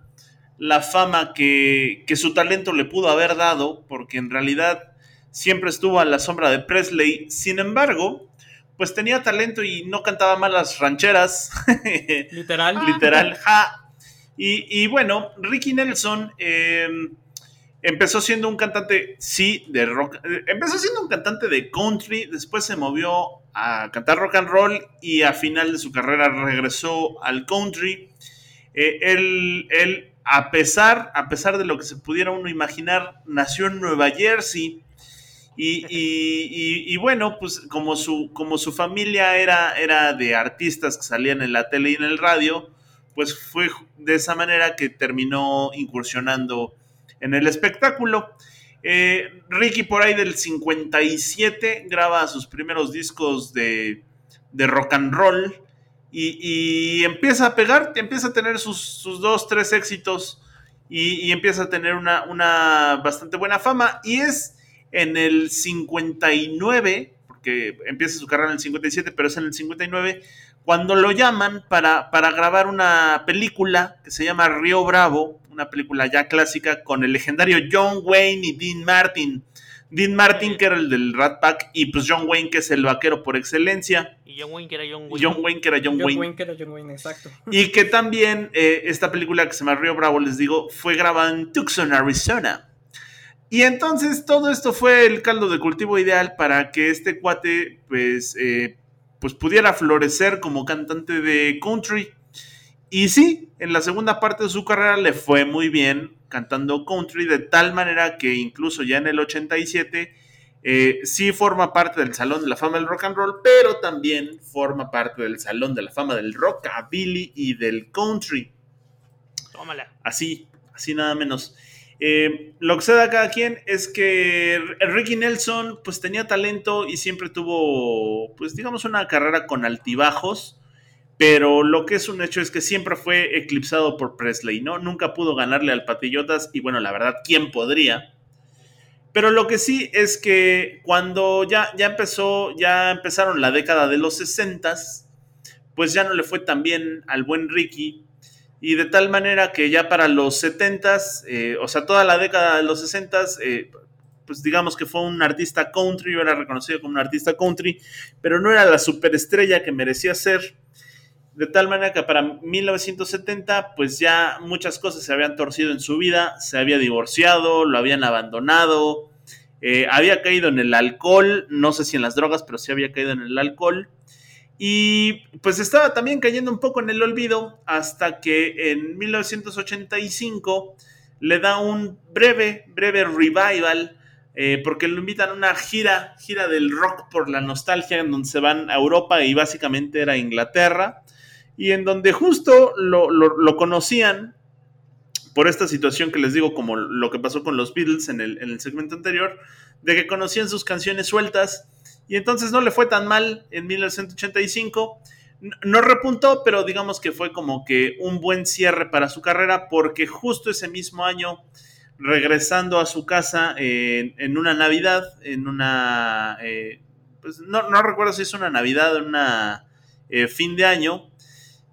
la fama que, que su talento le pudo haber dado, porque en realidad siempre estuvo a la sombra de Presley. Sin embargo, pues tenía talento y no cantaba mal las rancheras. Literal. literal. ja. Y, y bueno, Ricky Nelson eh, empezó siendo un cantante, sí, de rock. eh, Empezó siendo un cantante de country, después se movió a cantar rock and roll y a final de su carrera regresó al country. Eh, él, él, a pesar, a pesar de lo que se pudiera uno imaginar, nació en Nueva Jersey. Y, y- y- y bueno, pues como su, como su familia era, era de artistas que salían en la tele y en el radio, pues fue de esa manera que terminó incursionando en el espectáculo. Eh, Ricky por ahí del 57 graba sus primeros discos de, de rock and roll y, y empieza a pegar, empieza a tener sus, dos, tres éxitos y, y empieza a tener una, una bastante buena fama y es en el 59, porque empieza su carrera en el 57, pero es en el 59, cuando lo llaman para, para grabar una película que se llama Río Bravo, una película ya clásica con el legendario John Wayne y Dean Martin. Dean Martin, que era el del Rat Pack, y pues John Wayne, que es el vaquero por excelencia. Y John Wayne, que era John Wayne. John Wayne, que era John, John Wayne. Wayne, que era John Wayne, exacto. Y que también eh, esta película que se llama Río Bravo, les digo, fue grabada en Tucson, Arizona. Y entonces todo esto fue el caldo de cultivo ideal para que este cuate pues, eh, pues pudiera florecer como cantante de country. Y sí, en la segunda parte de su carrera le fue muy bien cantando country, de tal manera que incluso ya en el 87 eh, sí forma parte del Salón de la Fama del Rock and Roll, pero también forma parte del Salón de la Fama del Rockabilly y del Country. Tómala. Así, así nada menos. Eh, lo que se da a cada quien es que Ricky Nelson pues tenía talento y siempre tuvo pues digamos una carrera con altibajos, pero lo que es un hecho es que siempre fue eclipsado por Presley, ¿no? Nunca pudo ganarle al Patillotas y bueno, la verdad, ¿quién podría? Pero lo que sí es que cuando ya, ya empezó, ya empezaron la década de los 60 pues ya no le fue tan bien al buen Ricky y de tal manera que ya para los 70s, eh, o sea, toda la década de los 60s, eh, pues digamos que fue un artista country, era reconocido como un artista country, pero no era la superestrella que merecía ser. De tal manera que para 1970, pues ya muchas cosas se habían torcido en su vida, se había divorciado, lo habían abandonado, eh, había caído en el alcohol, no sé si en las drogas, pero sí había caído en el alcohol. Y pues estaba también cayendo un poco en el olvido hasta que en 1985 le da un breve, breve revival eh, porque lo invitan a una gira, gira del rock por la nostalgia, en donde se van a Europa y básicamente era Inglaterra, y en donde justo lo, conocían por esta situación que les digo, como lo que pasó con los Beatles en el, en el segmento anterior, de que conocían sus canciones sueltas, y entonces no le fue tan mal en 1985. No- repuntó, pero digamos que fue como que un buen cierre para su carrera, porque justo ese mismo año regresando a su casa en, una Navidad, en una, eh, pues no, recuerdo si es una Navidad o una eh, fin de año,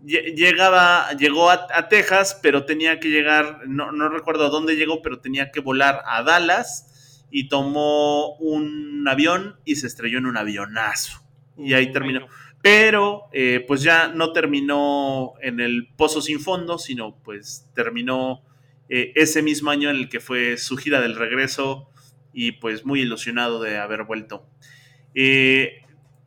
llegaba, llegó a, a Texas, pero tenía que llegar, no, no recuerdo a dónde llegó, pero tenía que volar a Dallas y tomó un avión y se estrelló en un avionazo. Y ahí terminó. Pero eh, pues ya no terminó en el pozo sin fondo, sino pues terminó eh, ese mismo año en el que fue su gira del regreso y pues muy ilusionado de haber vuelto. Eh,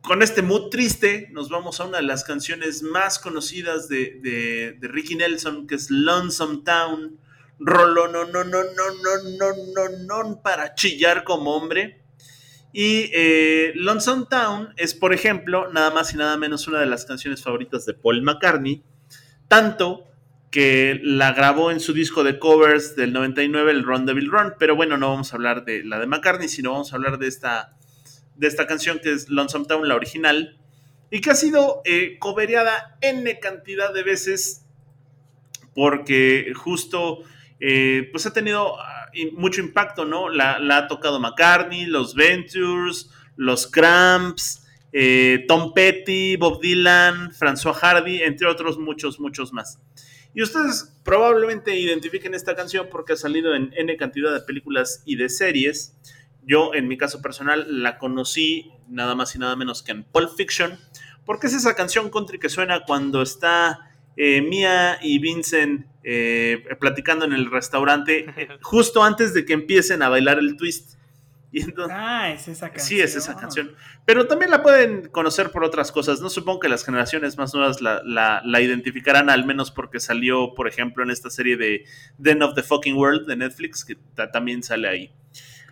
con este mood triste nos vamos a una de las canciones más conocidas de, de- de Ricky Nelson, que es Lonesome Town. Rollo, no, no, no, no, no, no, no, no, para chillar como hombre. Y eh, Lonesome Town es, por ejemplo, nada más y nada menos una de las canciones favoritas de Paul McCartney, tanto que la grabó en su disco de covers del 99, el Run Devil Run, pero bueno, no vamos a hablar de la de McCartney, sino vamos a hablar de esta, de esta canción que es Lonesome Town, la original, y que ha sido eh, covereada N cantidad de veces porque justo eh, pues ha tenido ah, mucho impacto, ¿no? La, la ha tocado McCartney, los Ventures, los Cramps, eh, Tom Petty, Bob Dylan, François Hardy, entre otros muchos, muchos más. Y ustedes probablemente identifiquen esta canción porque ha salido en N cantidad de películas y de series. Yo, en mi caso personal, la conocí nada más y nada menos que en Pulp Fiction, porque es esa canción country que suena cuando está eh, Mia y Vincent eh, platicando en el restaurante eh, justo antes de que empiecen a bailar el twist. Y entonces, Ah, es esa canción. Sí, es esa canción. Pero también la pueden conocer por otras cosas. No supongo que las generaciones más nuevas la, la- la identificarán, al menos porque salió, por ejemplo, en esta serie de Den of the Fucking World de Netflix, que ta- también sale ahí.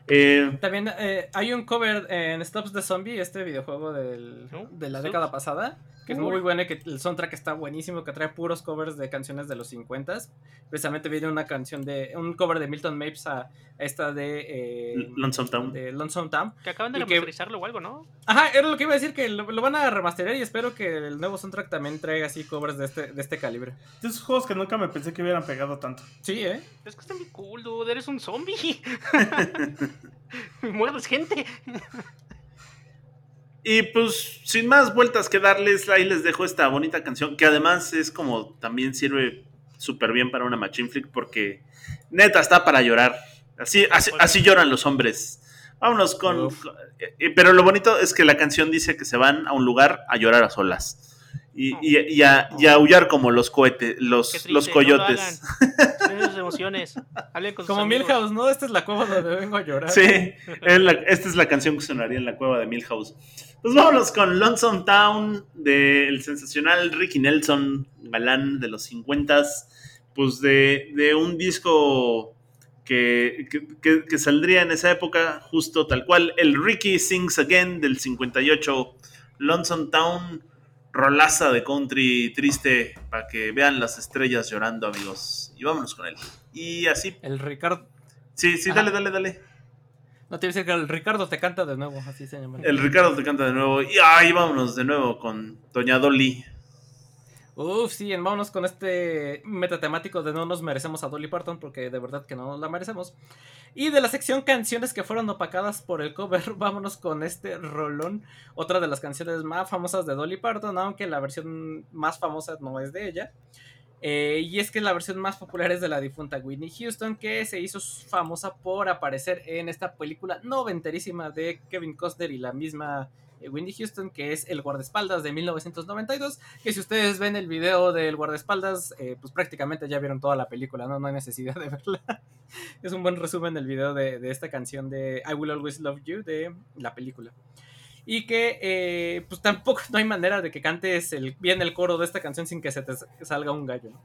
Eh, También eh, hay un cover en Stops the Zombie, este videojuego del- ¿No? de la Stops. década pasada, que es Uy. muy bueno y que el soundtrack está buenísimo, que trae puros covers de canciones de los 50 Precisamente viene una canción de un cover de Milton Mapes a esta de, eh, Lonesome Town. de Lonesome Town. Que acaban de Y que- remasterizarlo o algo, ¿no? Ajá, era lo que iba a decir, que lo, lo van a remasterar y espero que el nuevo soundtrack también traiga así covers de este, de este calibre. De esos juegos que nunca me pensé que hubieran pegado tanto. Sí, ¿eh? Es que está muy cool, dude. Eres un zombie. Muerdes gente. Y pues, sin más vueltas que darles, ahí les dejo esta bonita canción, que además es como también sirve súper bien para una machine flick, porque neta está para llorar. Así, así, así lloran los hombres. Vámonos con. Eh, eh, pero lo bonito es que la canción dice que se van a un lugar a llorar a solas. Y, y- y a, y a aullar como los cohetes, los, triste, los no lo coyotes. Tienen sus emociones. Con Como. Milhouse, ¿no? Esta es la cueva donde vengo a llorar. Sí, es la- esta es la canción que sonaría en la cueva de Milhouse. Pues vámonos con Lonesome Town del sensacional Ricky Nelson, galán de los 50 pues de, de un disco que, que- que- que saldría en esa época, justo tal cual, el Ricky Sings Again del 58, Lonesome Town, rolaza de country triste, para que vean las estrellas llorando, amigos. Y vámonos con él. Y así, El Ricardo. sí, sí, Ajá. dale, dale, dale. No te iba a decir que el Ricardo te canta de nuevo, así se llama. El Ricardo te canta de nuevo. Y ahí vámonos de nuevo con Doña Dolly. Uf, sí, vámonos con este metatemático de no nos merecemos a Dolly Parton, porque de verdad que no nos la merecemos. Y de la sección canciones que fueron opacadas por el cover, vámonos con este rolón, otra de las canciones más famosas de Dolly Parton, aunque la versión más famosa no es de ella. Eh, y es que la versión más popular es de la difunta Whitney Houston, que se hizo famosa por aparecer en esta película noventerísima de Kevin Costner y la misma eh, Whitney Houston, que es El guardaespaldas de 1992 que si ustedes ven el video del guardaespaldas, eh, pues prácticamente ya vieron toda la película, ¿no? No hay necesidad de verla. es un buen resumen del video de, de esta canción de I Will Always Love You de la película. Y que eh, pues tampoco no hay manera de que cantes el, bien el coro de esta canción sin que se te salga un gallo. ¿no?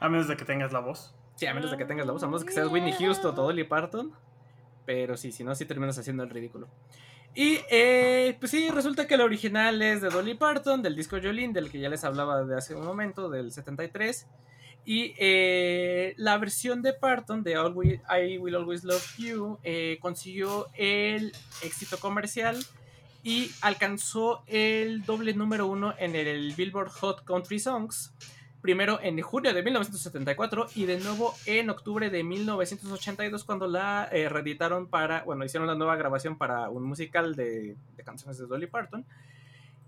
A menos de que tengas la voz. Sí, a menos de que tengas la voz, a menos de que seas Whitney Houston o Dolly Parton. Pero sí, si no, sí terminas haciendo el ridículo. Y eh, pues sí, resulta que el original es de Dolly Parton, del disco Jolene, del que ya les hablaba de hace un momento, del 73. Y eh, la versión de Parton de Always, I Will Always Love You eh, consiguió el éxito comercial y alcanzó el doble número uno en el Billboard Hot Country Songs. Primero en junio de 1974 y de nuevo en octubre de 1982 cuando la eh, reeditaron para, bueno, hicieron la nueva grabación para un musical de, canciones de Dolly Parton.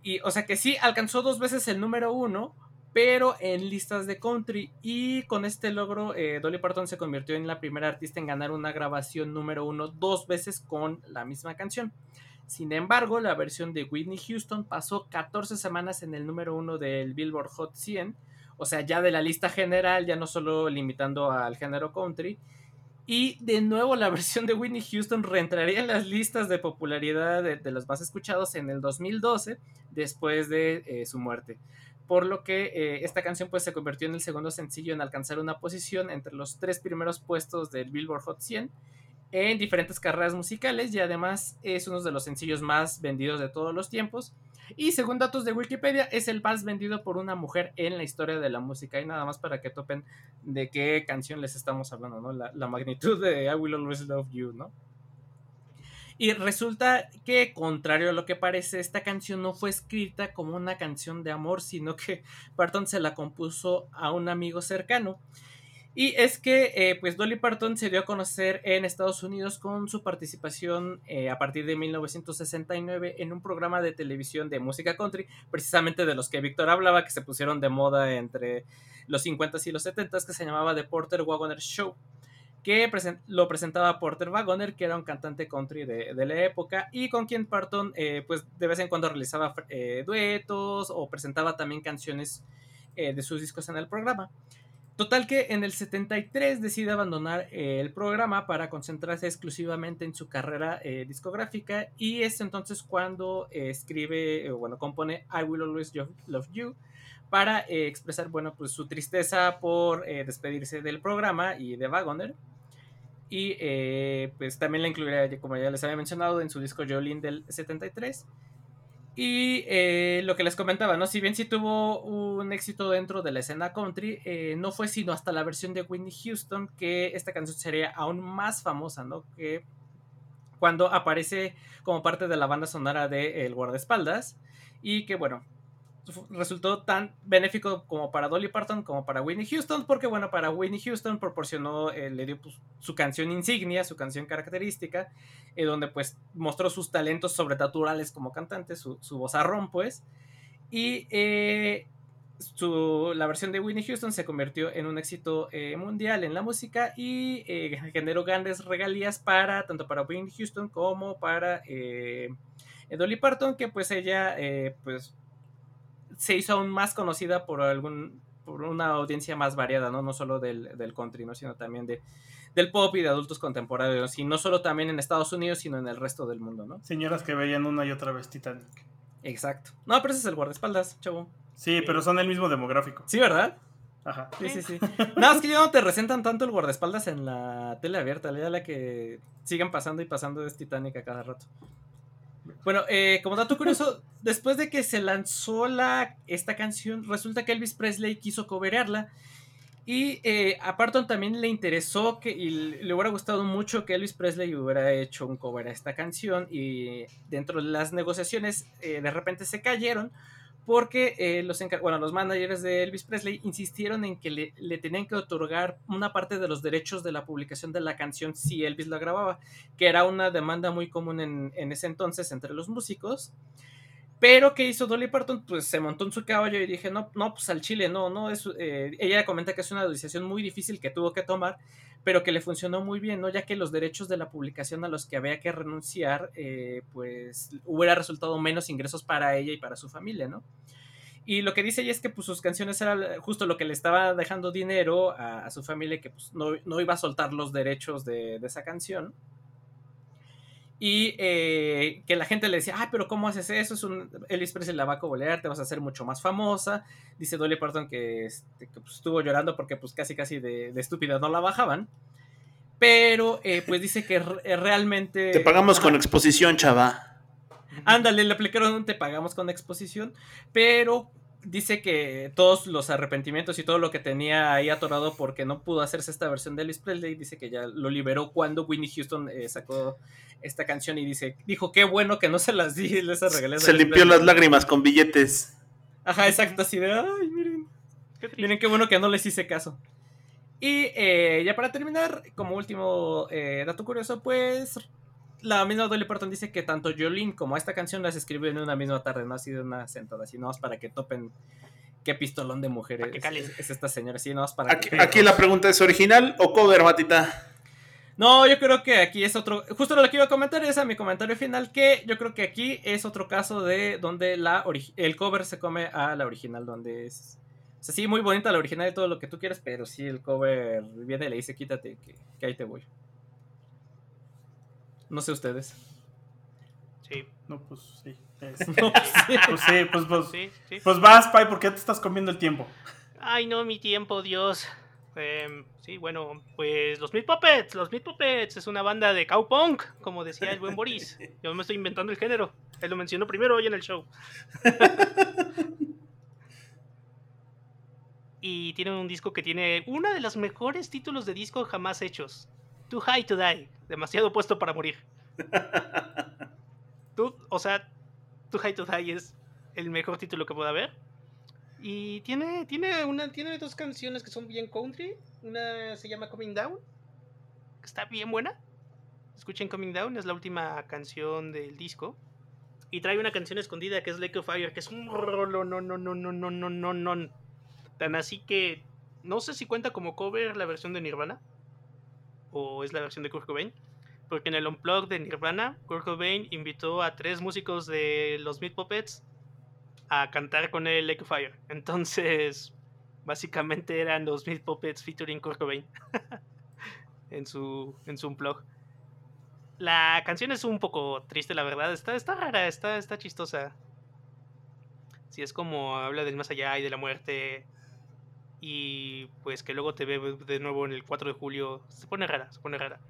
Y, o sea que sí, alcanzó dos veces el número uno, pero en listas de country. Y con este logro, eh, Dolly Parton se convirtió en la primera artista en ganar una grabación número uno dos veces con la misma canción. Sin embargo, la versión de Whitney Houston pasó 14 semanas en el número uno del Billboard Hot 100, o sea, ya de la lista general, ya no solo limitando al género country. Y de nuevo la versión de Whitney Houston reentraría en las listas de popularidad de, los más escuchados en el 2012, después de eh, su muerte por lo que eh, esta canción pues se convirtió en el segundo sencillo en alcanzar una posición entre los tres primeros puestos del Billboard Hot 100 en diferentes carreras musicales y además es uno de los sencillos más vendidos de todos los tiempos. Y según datos de Wikipedia, es el más vendido por una mujer en la historia de la música. Y nada más para que topen de qué canción les estamos hablando, ¿no? La, magnitud de I Will Always Love You, ¿no? Y resulta que, contrario a lo que parece, esta canción no fue escrita como una canción de amor, sino que Parton se la compuso a un amigo cercano. Y es que, eh, pues, Dolly Parton se dio a conocer en Estados Unidos con su participación eh, a partir de 1969 en un programa de televisión de música country, precisamente de los que Víctor hablaba, que se pusieron de moda entre los 50s y los 70s, que se llamaba The Porter Wagoner Show que lo presentaba Porter Wagoner, que era un cantante country de, la época, y con quien Parton, eh, pues de vez en cuando realizaba duetos o presentaba también canciones de sus discos en el programa. Total que en el 73 decide abandonar el programa para concentrarse exclusivamente en su carrera discográfica y es entonces cuando escribe, bueno, compone I Will Always Love You para expresar, bueno, pues su tristeza por despedirse del programa y de Wagoner y eh, pues también la incluirá, como ya les había mencionado, en su disco Jolene del 73. Y eh, lo que les comentaba, ¿no? Si bien sí tuvo un éxito dentro de la escena country, eh, no fue sino hasta la versión de Whitney Houston que esta canción sería aún más famosa, ¿no? Que cuando aparece como parte de la banda sonora de El Guardaespaldas. Y que bueno, resultó tan benéfico como para Dolly Parton como para Whitney Houston, porque bueno, para Whitney Houston proporcionó, eh, le dio pues, su canción insignia, su canción característica, eh, donde pues mostró sus talentos sobrenaturales como cantante, su, su vozarrón pues, y eh, su, la versión de Whitney Houston se convirtió en un éxito mundial en la música y generó grandes regalías para, tanto para Whitney Houston como para Dolly Parton, que pues ella pues se hizo aún más conocida por algún por una audiencia más variada, ¿no? No solo del, del country, ¿no? Sino también de, del pop y de adultos contemporáneos. Y no solo también en Estados Unidos, sino en el resto del mundo, ¿no? Señoras que veían una y otra vez Titanic. Exacto. No, pero ese es el guardaespaldas, chavo. Sí, pero son el mismo demográfico. Sí, ¿verdad? Ajá. Sí, sí, sí. Nada, es que ya no te resentan tanto el guardaespaldas en la tele abierta. Ya la que sigan pasando y pasando es Titanic a cada rato. Bueno, eh, como dato curioso, después de que se lanzó la, esta canción, resulta que Elvis Presley quiso coberearla. Y eh, también le interesó que, y le hubiera gustado mucho que Elvis Presley hubiera hecho un cover a esta canción. Y dentro de las negociaciones, eh, de repente se cayeron porque eh, los, bueno, los managers de Elvis Presley insistieron en que le, tenían que otorgar una parte de los derechos de la publicación de la canción si Elvis la grababa, que era una demanda muy común en, en ese entonces entre los músicos. Pero ¿qué hizo Dolly Parton? Pues se montó en su caballo y dije, no, no, pues al chile, no, no, es, eh, ella comenta que es una decisión muy difícil que tuvo que tomar, pero que le funcionó muy bien, ¿no? Ya que los derechos de la publicación a los que había que renunciar, eh, pues hubiera resultado menos ingresos para ella y para su familia, ¿no? Y lo que dice ella es que pues, sus canciones eran justo lo que le estaba dejando dinero a, su familia, que pues, no, no, iba a soltar los derechos de, de esa canción y eh, que la gente le decía, ah, pero ¿cómo haces eso? Es un, Elvis Presley la va a cobolear, te vas a hacer mucho más famosa. Dice Dolly Parton que, este, pues, estuvo llorando porque pues casi casi de, de, estúpida no la bajaban. Pero eh, pues dice que re- eh, realmente... Te pagamos con exposición, chava. Ándale, le aplicaron un te pagamos con exposición, pero dice que todos los arrepentimientos y todo lo que tenía ahí atorado porque no pudo hacerse esta versión de Elvis Presley, dice que ya lo liberó cuando Winnie Houston eh, sacó esta canción y dice, dijo, qué bueno que no se las di, les regalé. Se limpió Presley". las lágrimas con billetes. Ajá, exacto, así de, ay, miren, Qué miren qué bueno que no les hice caso. Y eh, ya para terminar, como último eh, dato curioso, pues la misma Dolly Parton dice que tanto Jolene como esta canción las escribió en una misma tarde, no ha sido una sentada, sino más para que topen qué pistolón de mujeres es, es esta señora, sí, no más para Aquí, que- aquí la pregunta es: ¿original o cover, Matita? No, yo creo que aquí es otro. Justo lo que iba a comentar es a mi comentario final. Que yo creo que aquí es otro caso de donde la el cover se come a la original. Donde es. O sea, sí, muy bonita la original y todo lo que tú quieras. Pero sí, el cover viene y le dice: Quítate, que, que ahí te voy. No sé ustedes. Sí, No, pues sí. Es- No, sí. pues sí, pues, pues, sí, sí. pues vas, Pai, ¿por qué te estás comiendo el tiempo? Ay, no, mi tiempo, Dios. Em, sí, bueno, pues los Meat Puppets, los Meat Puppets es una banda de cowpunk, como decía el buen Boris. Yo me estoy inventando el género. Él lo mencionó primero hoy en el show. y tienen un disco que tiene uno de los mejores títulos de disco jamás hechos. Too High to Die, demasiado puesto para morir. Tú, o sea, Too High to Die es el mejor título que pueda haber. Y tiene, tiene, una, tiene dos canciones que son bien country. Una se llama Coming Down, que está bien buena. Escuchen Coming Down, es la última canción del disco. Y trae una canción escondida que es Lake of Fire, que es un rolo, no, no, no, no, no, no, no, no. Tan así que no sé si cuenta como cover la versión de Nirvana o es la versión de Kurt Cobain. Porque en el Unplugged de Nirvana, Kurt Cobain invitó a tres músicos de los Meat Puppets a cantar con él Lake Fire. Entonces, básicamente eran los Meat Puppets featuring Kurt Cobain en su, en su Unplugged. La canción es un poco triste, la verdad. Está, está rara, está, está chistosa. Si es como habla del más allá y de la muerte. Y pues que luego te ve de nuevo en el 4 de julio. Se pone rara, se pone rara.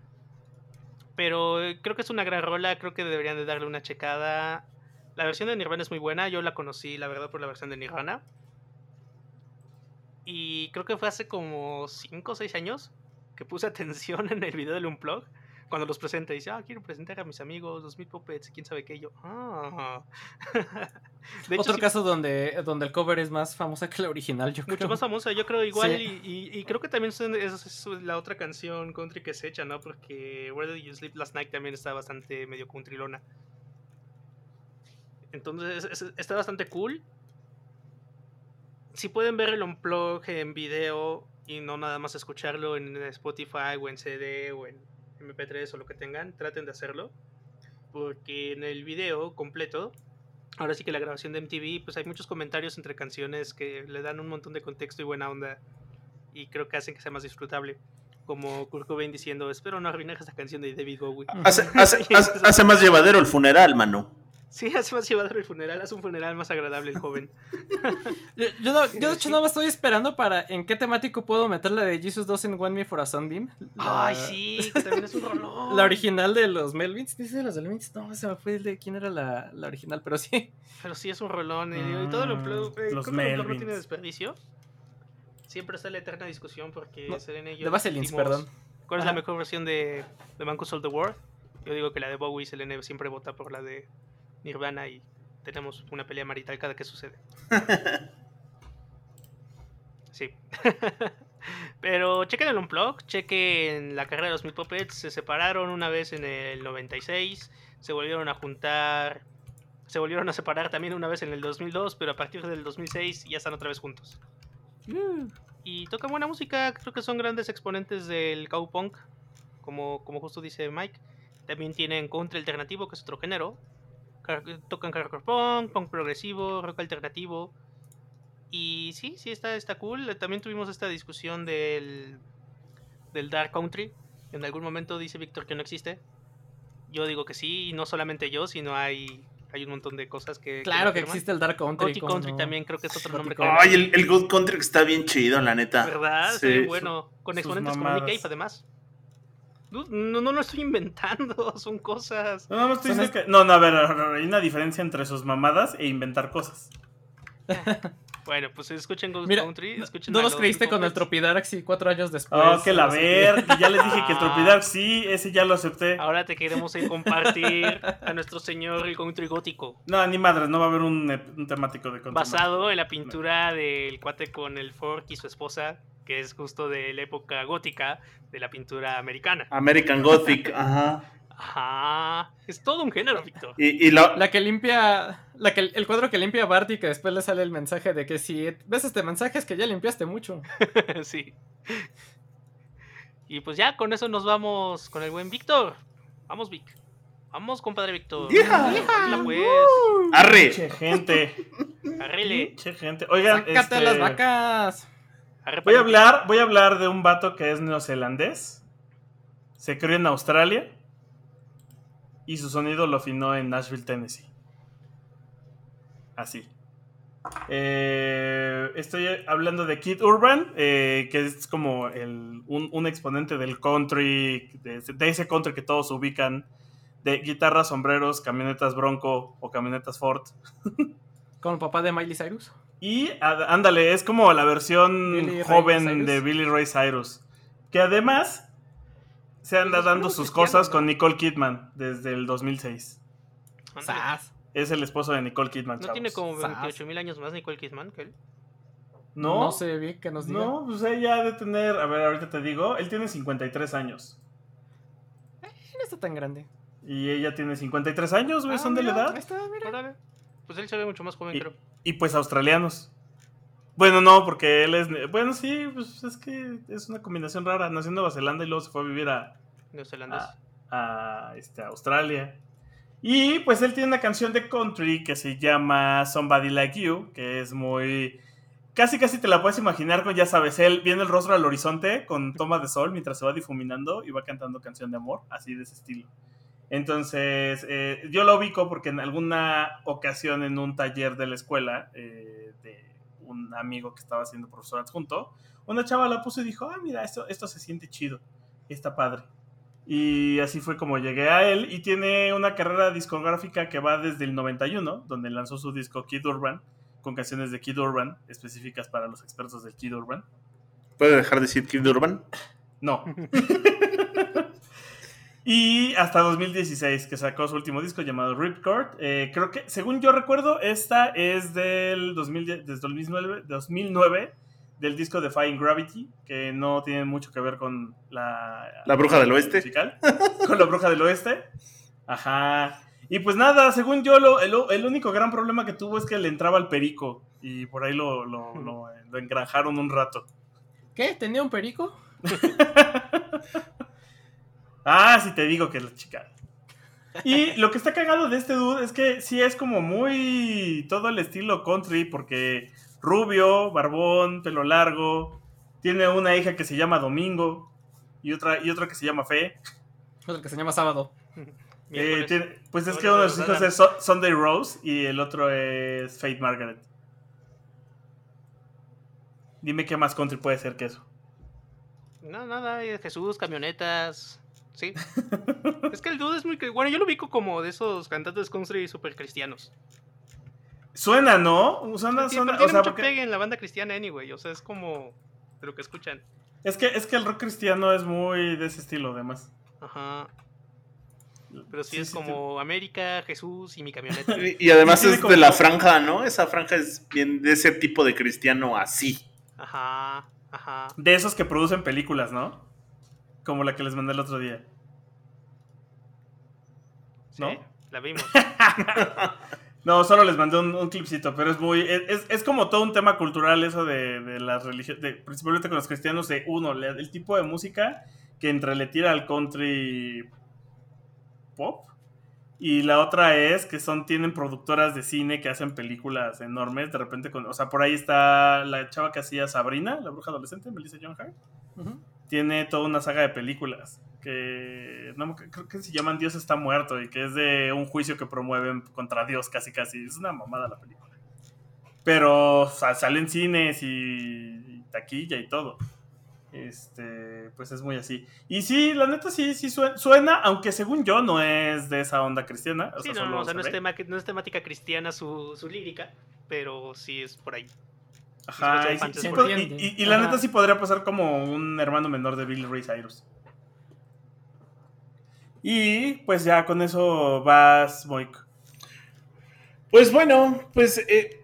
Pero eh, creo que es una gran rola. Creo que deberían de darle una checada. La versión de Nirvana es muy buena. Yo la conocí, la verdad, por la versión de Nirvana. Y creo que fue hace como 5 o 6 años que puse atención en el video del Unplug. Cuando los presenta, dice, ah, quiero presentar a mis amigos, los Meat Puppets, quién sabe qué. Y yo, ah. De hecho, Otro sí- caso donde, donde el cover es más famosa que la original, yo mucho creo. más famosa, yo creo igual, Sí. y, y- y creo que también es, es la otra canción country que se echa, ¿no? Porque Where Did You Sleep Last Night también está bastante medio countrylona. Entonces, es- es- está bastante cool. Si pueden ver el unplug en video y no nada más escucharlo en Spotify o en CD o en MP3 o lo que tengan, traten de hacerlo. Porque en el video completo ahora sí que la grabación de MTV, pues hay muchos comentarios entre canciones que le dan un montón de contexto y buena onda y creo que hacen que sea más disfrutable. Como Kurt Cobain diciendo, espero no arruinar esta canción de David Bowie. Hace, hace- hace- hace más llevadero el funeral, mano. Sí, hace más llevadero el funeral, hace un funeral más agradable el joven. Yo, yo, no- yo, de hecho, nada más estoy esperando para en qué temático puedo meter la de Jesus Doesn't Want Me for a Sunbeam. La- Ay, sí, que también es un rolón. La original de los Melvins. ¿Dice de los Melvins? No, se me fue el de quién era la, la original, pero sí. Pero sí es un rolón. Y, y todo lo Mm, eh, los upload no Melvins. tiene desperdicio. Siempre está la eterna discusión porque No, y yo De Vaselins, perdón. ¿Cuál es la mejor versión de, de Man Who Sold the World? Yo digo que la de Bowie y Selena siempre vota por la de Nirvana y tenemos una pelea marital cada que sucede. Sí. Pero chequen el Unplug, chequen la carrera de los Mil Puppets. Se separaron una vez en el 96, se volvieron a juntar, se volvieron a separar también una vez en el 2002, pero a partir del 2006 ya están otra vez juntos. Y tocan buena música, creo que son grandes exponentes del cowpunk, como, como justo dice Mike. También tienen country alternativo, que es otro género. Tocan hardcore punk, punk progresivo, rock alternativo. Y sí, sí, está, está cool. También tuvimos esta discusión del, del dark country. En algún momento dice Víctor que no existe. Yo digo que sí, y no solamente yo, sino hay, hay un montón de cosas que... Claro que existe el Dark Country. Gothic ¿cómo Country no? también creo que es otro nombre. Ay, el, el Good Country que está bien chido, la neta. ¿Verdad? Sí. Bueno. Con exponentes como Nick. Cave, además. No, no, no lo estoy inventando, son cosas. No, no, estoy que- no, no, a ver, a ver, hay una diferencia entre sus mamadas e inventar cosas. Bueno, pues escuchen Ghost Mira, Country. no, escuchen no los creíste con el. Tropidark cuatro años después. Oh, que la ver, que ya les dije que Ah. Tropidark sí, ese ya lo acepté. Ahora te queremos compartir a nuestro señor el country gótico. No, ni madres, no va a haber un, temático de control. Basado en la pintura del cuate con el fork y su esposa, que es justo de la época gótica de la pintura americana. American Gothic, ajá. Ajá. Es todo un género, Víctor. Y, y la, La que limpia. La que, el cuadro que limpia Barty, que después le sale el mensaje de que si ves este mensaje es que ya limpiaste mucho. sí. Y pues ya con eso nos vamos con el buen Víctor. Vamos, Vic. Vamos, compadre Víctor. ¡Hija! Anda, pues. arre. Che, gente, Arrele. che, gente. Oigan, ¡Sácate este, las vacas! Voy a hablar, voy a hablar de un vato que es neozelandés. Se crió en Australia. Y su sonido lo afinó en Nashville, Tennessee. Así. Eh, estoy hablando de Kid Urban, eh, que es como el- un, un exponente del country, de, de ese country que todos ubican, de guitarras, sombreros, camionetas Bronco o camionetas Ford. Con el papá de Miley Cyrus. Y ándale, es como la versión Billy Ray joven Cyrus. de Billy Ray Cyrus. Que además se anda Pues dando sus cosas con Nicole Kidman desde el 2006. Ándale. ¡Sas! Es el esposo de Nicole Kidman. ¿No chavos. tiene como Sas. 28 mil años más Nicole Kidman que él? No, No sé bien que nos diga. no, pues ella ha de tener, a ver, ahorita te digo, él tiene 53 años. No está tan grande. Y ella tiene 53 años, güey, Ah, son de la mira, edad. está, mira. Órale. Pues él se ve mucho más joven, Y- creo. Y pues australianos. Bueno, no, porque él es. Bueno, sí, pues es que es una combinación rara. Nació en Nueva Zelanda y luego se fue a vivir a, Neozelandés. a, a, este, Australia. Y pues él tiene una canción de country que se llama Somebody Like You, que es muy... Casi casi te la puedes imaginar con, ya sabes, él viene el rostro al horizonte con toma de sol mientras se va difuminando y va cantando canción de amor, así de ese estilo. Entonces, eh, yo lo ubico porque en alguna ocasión en un taller de la escuela, eh, de un amigo que estaba siendo profesor adjunto, una chava la puso y dijo, ah, mira, esto, esto se siente chido, está padre. Y así fue como llegué a él. Y tiene una carrera discográfica que va desde el 91, donde lanzó su disco Kid Urban, con canciones de Kid Urban, específicas para los expertos del Kid Urban. ¿Puede dejar de decir Kid Urban? No. y hasta 2016, que sacó su último disco llamado Ripcord. Eh, creo que, según yo recuerdo, esta es del 2010 desde 2009, 2009 del disco Defying Gravity, que no tiene mucho que ver con la... La Bruja del Oeste. musical, con la Bruja del Oeste. Ajá. Y pues nada, según yo, lo, el, el único gran problema que tuvo es que le entraba al perico. Y por ahí lo, lo, lo, lo engranjaron un rato. ¿Qué? ¿Tenía un perico? Ah, sí te digo que es la chica. Y lo que está cagado de este dude es que sí es como muy todo el estilo country, porque rubio, barbón, pelo largo, tiene una hija que se llama Domingo y otra, y otra que se llama Fe. Otro que se llama Sábado. Eh, tiene- pues es que uno de sus hijos es Sunday Rose y el otro es Fate Margaret. Dime qué más country puede ser que eso. No, nada, Jesús, camionetas. Sí. es que el dude es muy. Bueno, yo lo ubico como de esos cantantes country super cristianos. Suena, ¿no? Suena, Sí, suena, pero tiene o sea, mucho porque- pegue en la banda cristiana, anyway. O sea, es como de lo que escuchan. es que es que el rock cristiano es muy de ese estilo, además. Ajá. Pero sí, Sí, es sí, como América, Jesús y mi camioneta. Y, y además es como- de la franja, ¿no? Esa franja es bien de ese tipo de cristiano así. Ajá, ajá. De esos que producen películas, ¿no? Como la que les mandé el otro día. Sí, ¿No? La vimos. No, solo les mandé un, un clipcito, pero es muy. Es, es- como todo un tema cultural eso de, de las religiones, principalmente con los cristianos, de uno, el tipo de música que entre le tira al country pop. Y la otra es que son, tienen productoras de cine que hacen películas enormes. De repente, con, o sea, por ahí está la chava que hacía Sabrina, la bruja adolescente, Melissa John Hart. Ujú. Tiene toda una saga de películas que no, creo que se llaman Dios está muerto y que es de un juicio que promueven contra Dios casi casi. Es una mamada la película. Pero o sea, salen cines y, y taquilla y todo. Este, pues es muy así. Y sí, la neta sí, sí sue- suena, aunque según yo no es de esa onda cristiana. O Sí, sea, no, no, o sea, se no es, tema- no es temática cristiana su, su lírica, pero sí es por ahí. Ajá, y, sí- sí, la Ajá. neta sí podría pasar como un hermano menor de Billy Ray Cyrus. Y pues ya con eso vas, Moik. Pues bueno, pues eh,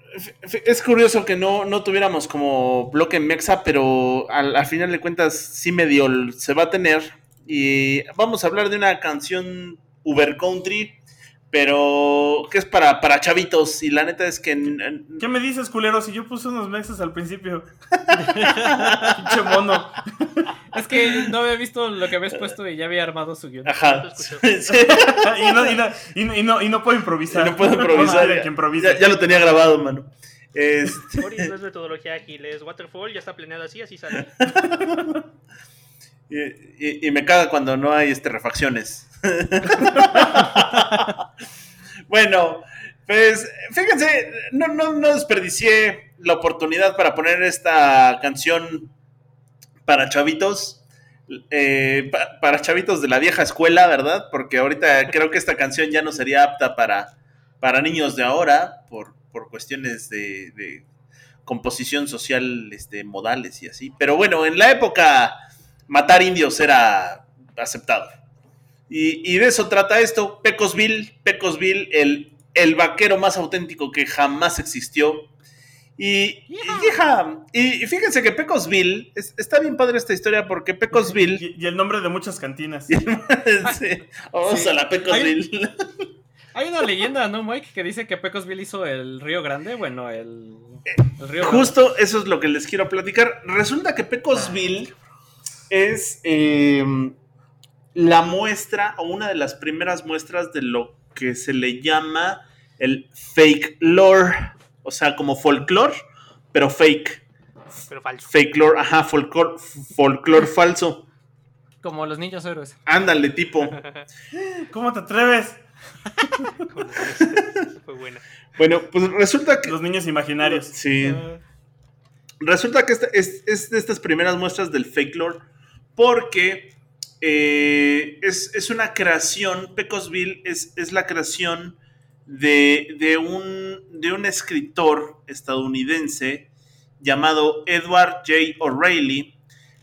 es curioso que no, no tuviéramos como bloque mexa, pero al, al final de cuentas sí medio se va a tener. Y vamos a hablar de una canción Uber Country, pero que es para, para chavitos. Y la neta es que... ¿Qué me dices, culero? Si yo puse unos meses al principio. Pinche mono. Es que no había visto lo que habías puesto y ya había armado su guion. Ajá. Sí. y, no, y, no, y, no, y no- y no puedo improvisar. No puedo improvisar. Madre ya, que improvisa. ya- ya lo tenía grabado, mano. Este, no es metodología ágil, es waterfall, ya está planeado así, así sale. y, y- y me caga cuando no hay este, refacciones. Bueno, pues fíjense, no, no, no desperdicié la oportunidad para poner esta canción para chavitos. eh, pa- para chavitos de la vieja escuela, ¿verdad? Porque ahorita creo que esta canción ya no sería apta para, para niños de ahora, por, por cuestiones de, de composición social, este, modales y así. Pero bueno, en la época matar indios era aceptado. Y, y de eso trata esto. Pecosville, Pecosville, el, el vaquero más auténtico que jamás existió. Y, y, hija, y- y fíjense que Pecosville, es- está bien padre esta historia porque Pecosville... Y, y el nombre de muchas cantinas. sí, vamos Sí. a la Pecosville. Hay una leyenda, ¿no, Mike? Que dice que Pecosville hizo el Río Grande. Bueno, el, el Río Grande. Justo eso es lo que les quiero platicar. Resulta que Pecosville es eh, la muestra o una de las primeras muestras de lo que se le llama el fake lore. O sea, como folklore, pero fake. Pero falso. Fake lore, ajá, folklore, folklore falso. Como los niños héroes. Ándale, tipo. ¿Cómo te atreves? Fue buena. Bueno, pues resulta que. Los niños imaginarios. Sí. Resulta que esta es, es de estas primeras muestras del fake lore porque eh, es, es una creación, Pecosville es, es la creación de, de un, de un escritor estadounidense llamado Edward J. O'Reilly,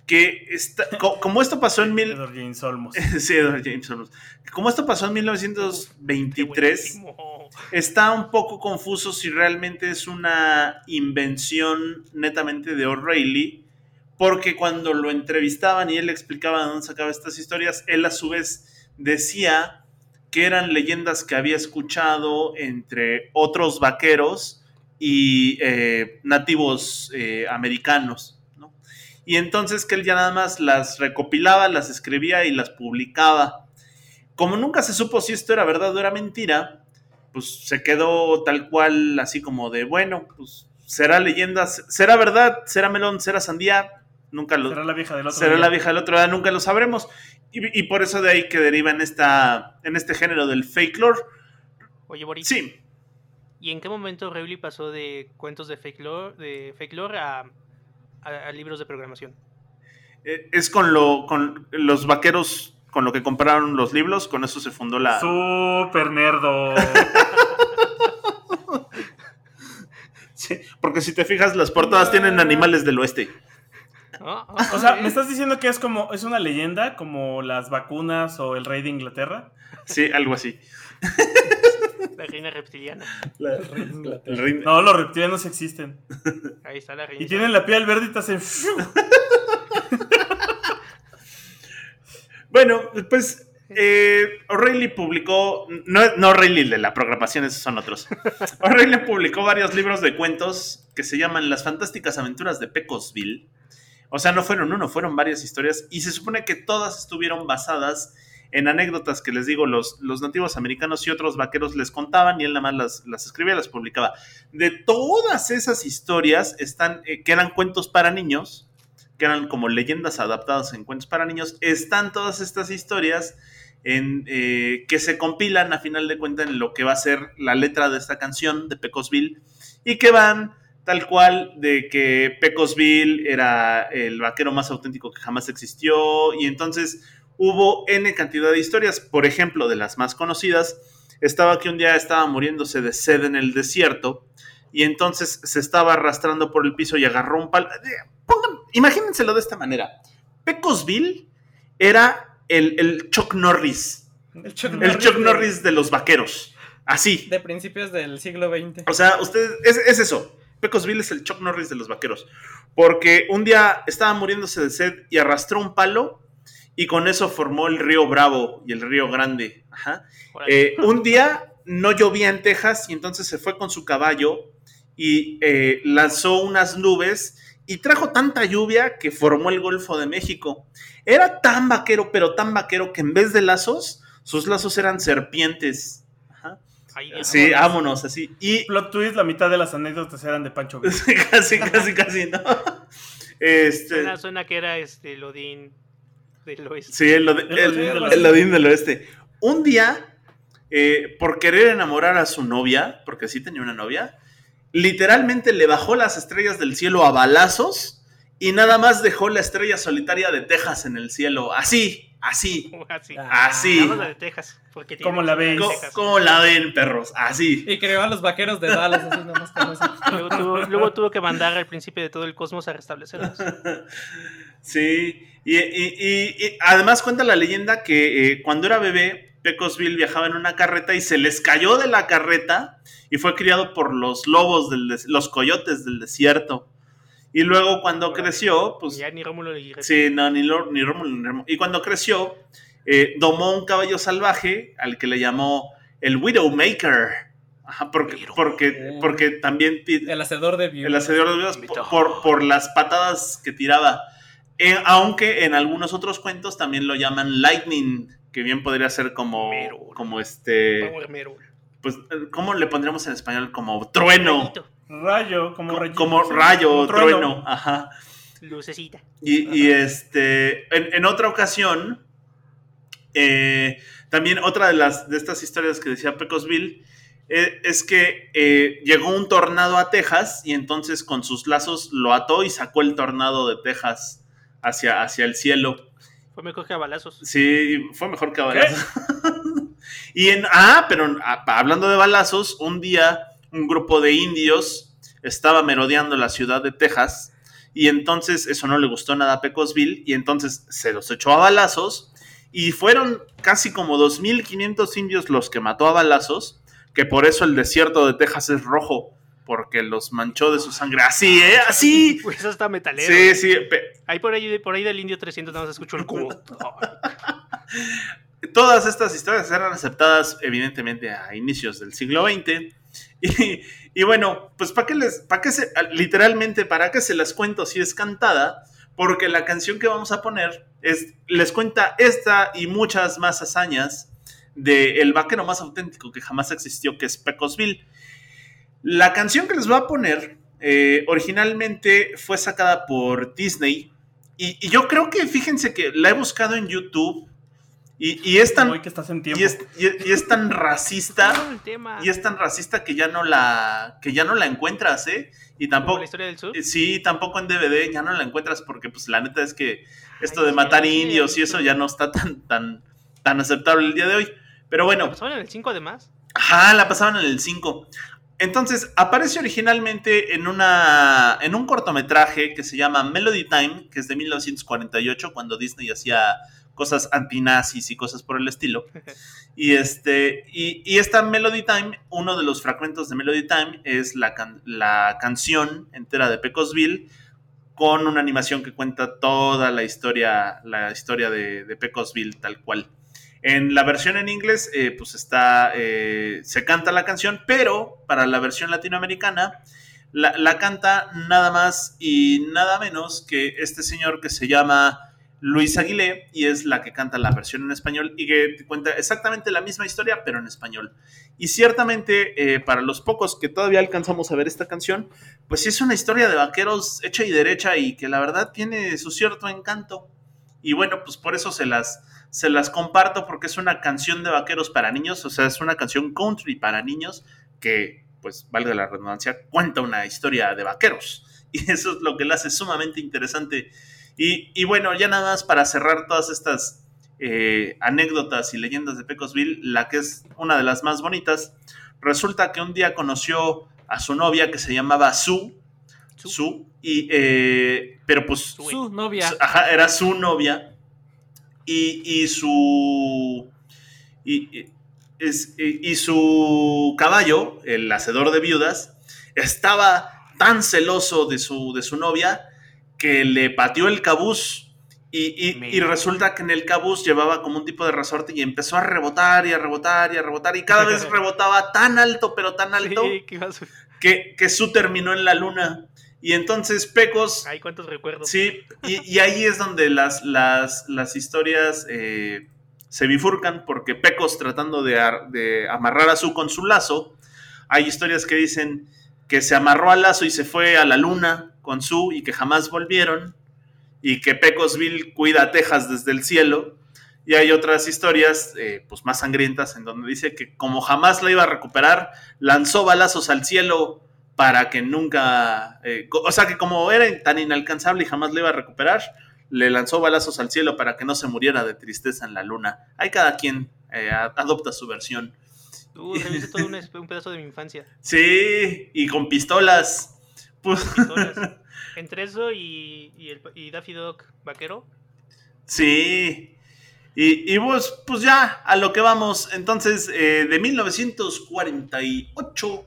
que está, co- como esto pasó en mil, Edward James Olmos. sí, Edward James Olmos. como esto pasó en Qué 1923, buenísimo. está un poco confuso si realmente es una invención netamente de O'Reilly, porque cuando lo entrevistaban y él explicaba de dónde sacaba estas historias, él a su vez decía que eran leyendas que había escuchado entre otros vaqueros y eh, nativos eh, americanos. ¿no? Y entonces que él ya nada más las recopilaba, las escribía y las publicaba. Como nunca se supo si esto era verdad o era mentira, pues se quedó tal cual, así como de, bueno, pues será leyenda, será verdad, será melón, será sandía, nunca lo Será la vieja del otro será día. la vieja del otro día, nunca lo sabremos. Y, y por eso de ahí que deriva en, esta, en este género del fake lore. Oye, Boris. Sí, ¿Y en qué momento Rowley pasó de cuentos de fake lore, de fake lore a, a- a libros de programación? eh, es con, lo, con los vaqueros, con lo que compraron los libros, con eso se fundó la... Súper nerdo. Sí, porque si te fijas, las portadas tienen animales del oeste. O sea. ¿me estás diciendo que es como, es una leyenda como las vacunas o el rey de Inglaterra? Sí, algo así. La reina reptiliana. La- el rey- No, los reptilianos existen. Ahí está la reina. Y tienen la piel verde y te hacen... Bueno, pues eh, O'Reilly publicó, no, no O'Reilly de la programación, esos son otros. O'Reilly publicó varios libros de cuentos que se llaman Las fantásticas aventuras de Pecosville. O sea, no fueron uno, fueron varias historias y se supone que todas estuvieron basadas en anécdotas que les digo, los, los nativos americanos y otros vaqueros les contaban y él nada más las, las escribía, las publicaba. De todas esas historias están, eh, que eran cuentos para niños, que eran como leyendas adaptadas en cuentos para niños, están todas estas historias en, eh, que se compilan a final de cuentas en lo que va a ser la letra de esta canción de Pecosville y que van tal cual de que Pecosville era el vaquero más auténtico que jamás existió y entonces hubo N cantidad de historias, por ejemplo, de las más conocidas, estaba que un día estaba muriéndose de sed en el desierto y entonces se estaba arrastrando por el piso y agarró un palo. Pongan, imagínenselo de esta manera. Pecosville era el, el Chuck Norris, El Chuck el Chuck de- Norris de los vaqueros, así. De principios del siglo XX. O sea, ustedes, es, es eso. Pecosville es el Chuck Norris de los vaqueros. Porque un día estaba muriéndose de sed y arrastró un palo y con eso formó el río Bravo y el río Grande. Ajá. Eh, un día no llovía en Texas y entonces se fue con su caballo y eh, lanzó unas nubes y trajo tanta lluvia que formó el Golfo de México. Era tan vaquero, pero tan vaquero que en vez de lazos, sus lazos eran serpientes. Sí, vámonos, así. Y Plot twist, la mitad de las anécdotas eran de Pancho Villa. casi, casi, casi, ¿no? Este, Suena, suena que era este el Odín del oeste. sí, el, Odi- El el- Odín del el del Oeste. Un día, eh, por querer enamorar a su novia, porque sí tenía una novia, literalmente le bajó las estrellas del cielo a balazos y nada más dejó la estrella solitaria de Texas en el cielo. Así, así. Así. Ah, Así. La de Texas. Porque tiene ¿Cómo la ven, perros? Así. Y creó a los vaqueros de Dallas, así nomás. Luego tuvo, luego tuvo que mandar al principio de todo el cosmos a restablecerlos. Sí, y, y- y- y además cuenta la leyenda que eh, cuando era bebé, Pecosville viajaba en una carreta y se les cayó de la carreta y fue criado por los lobos, del los coyotes del desierto. Y luego cuando creció, pues ya ni Rómulo ni Remo. sí, no, ni, Lo- ni Rómulo ni Remo. Y cuando creció, eh, domó un caballo salvaje al que le llamó el Widowmaker. Ajá, porque, porque, porque también El hacedor de viudas. el hacedor de viudas por, por, por las patadas que tiraba. Eh, aunque en algunos otros cuentos también lo llaman Lightning, que bien podría ser como, como este, Power Merol. pues, ¿cómo le pondríamos en español? Como trueno, Rayo, como Co- rayito, como rayo, como trueno, ajá. Lucecita. Y, y, este, en, en otra ocasión, eh, también otra de las de estas historias que decía Pecosville eh, es que eh, llegó un tornado a Texas y entonces con sus lazos lo ató y sacó el tornado de Texas hacia, hacia el cielo. Fue mejor que a balazos. Sí, fue mejor que a balazos. y en, ah, pero ah, hablando de balazos, un día un grupo de indios estaba merodeando la ciudad de Texas y entonces eso no le gustó nada a Pecosville y entonces se los echó a balazos y fueron casi como 2.500 indios los que mató a balazos, que por eso el desierto de Texas es rojo, porque los manchó de su sangre. Así, ¿eh? Así. Pues eso está metalero. Sí, sí. Ahí por ahí, por ahí del indio 300 nada más escucho el cubo. Todas estas historias eran aceptadas evidentemente a inicios del siglo XX. Y, bueno, pues ¿para qué les, para qué se, literalmente, para qué se las cuento si es cantada? Porque la canción que vamos a poner es, les cuenta esta y muchas más hazañas del el vaquero más auténtico que jamás existió, que es Pecosville. La canción que les voy a poner eh, originalmente fue sacada por Disney y, y yo creo que, fíjense que la he buscado en YouTube y, y es tan... Hoy que estás en tiempo. Y es, y- y es tan racista y es tan racista que ya no la que ya no la encuentras, ¿eh? Y Como tampoco la historia del sur. eh, sí, tampoco en DVD ya no la encuentras porque pues la neta es que esto Ay, de matar sí, indios y eso ya no está tan tan tan aceptable el día de hoy. Pero bueno, ¿Pasaban en el 5 además? Ajá, la pasaban en el 5. Entonces, aparece originalmente en, una, en un cortometraje que se llama Melody Time, que es de 1948, cuando Disney hacía cosas antinazis y cosas por el estilo. Y, este, y, y esta Melody Time, uno de los fragmentos de Melody Time es la, can- la canción entera de Pecosville con una animación que cuenta toda la historia, la historia de, de Pecosville tal cual. En la versión en inglés, eh, pues está, eh, se canta la canción, pero para la versión latinoamericana, la, la canta nada más y nada menos que este señor que se llama Luis Aguilé y es la que canta la versión en español y que cuenta exactamente la misma historia, pero en español. Y ciertamente, eh, para los pocos que todavía alcanzamos a ver esta canción, pues sí es una historia de vaqueros hecha y derecha y que la verdad tiene su cierto encanto. Y bueno, pues por eso se las, se las comparto porque es una canción de vaqueros para niños, o sea, es una canción country para niños que pues valga la redundancia, cuenta una historia de vaqueros. Y eso es lo que la hace sumamente interesante. Y, y bueno, ya nada más para cerrar todas estas eh, anécdotas y leyendas de Pecosville, la que es una de las más bonitas, resulta que un día conoció a su novia que se llamaba Sue, Su- Sue, y, eh, pero pues. Su novia. Ajá, era su novia. Y, y su. Y, y- es- y- y su caballo, el hacedor de viudas, estaba tan celoso de su, de su novia que le pateó el cabuz. Y, y- resulta que en el cabuz llevaba como un tipo de resorte y empezó a rebotar y a rebotar y a rebotar. Y cada vez rebotaba tan alto, pero tan alto, Sí, ¿qué iba a su- que, que su terminó en la luna. Y entonces Pecos Ay, cuántos recuerdos. Sí, y, y ahí es donde las, las, las historias eh, se bifurcan, porque Pecos tratando de, ar- de amarrar a su con su lazo, hay historias que dicen que se amarró al lazo y se fue a la luna con su y que jamás volvieron, y que Pecosville cuida a Texas desde el cielo. Y hay otras historias, eh, pues más sangrientas, en donde dice que como jamás la iba a recuperar, lanzó balazos al cielo para que nunca, eh, o sea que como era tan inalcanzable y jamás le iba a recuperar, le lanzó balazos al cielo para que no se muriera de tristeza en la luna. Ahí cada quien eh, adopta su versión. Uh, todo un, un pedazo de mi infancia. Sí, y con pistolas. Pues. Entre eso y, y, el, y Daffy Dog vaquero. sí. Y, y pues, pues ya, a lo que vamos. Entonces, eh, de 1948,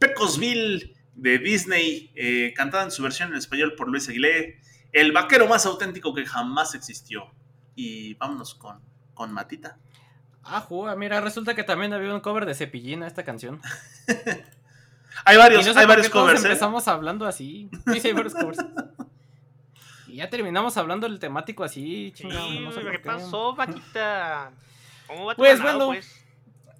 Pecosville de Disney, eh, cantada en su versión en español por Luis Aguilé, el vaquero más auténtico que jamás existió. Y vámonos con, con Matita. Ah, juga, mira, resulta que también había un cover de Cepillín a esta canción. Hay Y varios, no sé hay varios covers, ¿eh? empezamos hablando así. Sí, sí, hay varios covers. Y ya terminamos hablando del temático así, Sí, chingado, no sé ¿qué pasó, vaquita? ¿Cómo va tu Pues, ganado, bueno, pues?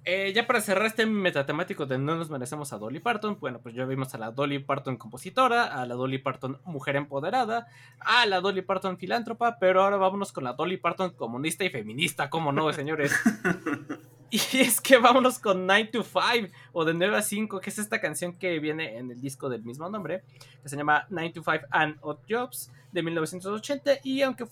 Eh, ya para cerrar este metatemático de no nos merecemos a Dolly Parton, bueno, pues ya vimos a la Dolly Parton compositora, a la Dolly Parton mujer empoderada, a la Dolly Parton filántropa, pero ahora vámonos con la Dolly Parton comunista y feminista, ¿cómo no, señores? y es que vámonos con 9 to 5 o de 9 a 5, que es esta canción que viene en el disco del mismo nombre, que se llama 9 to 5 and Odd Jobs de 1980 y aunque,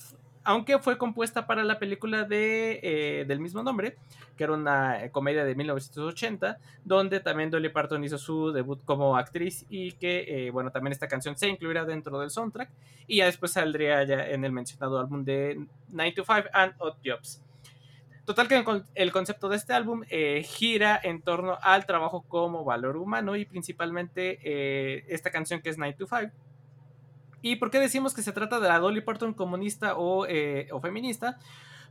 aunque fue compuesta para la película de, eh, del mismo nombre, que era una eh, comedia de 1980, donde también Dolly Parton hizo su debut como actriz y que, eh, bueno, también esta canción se incluirá dentro del soundtrack y ya después saldría ya en el mencionado álbum de 9 to 5 and Odd Jobs. Total que el con- el concepto de este álbum eh, gira en torno al trabajo como valor humano y principalmente eh, esta canción que es 9 to 5. ¿Y por qué decimos que se trata de la Dolly Parton comunista o, eh, o feminista?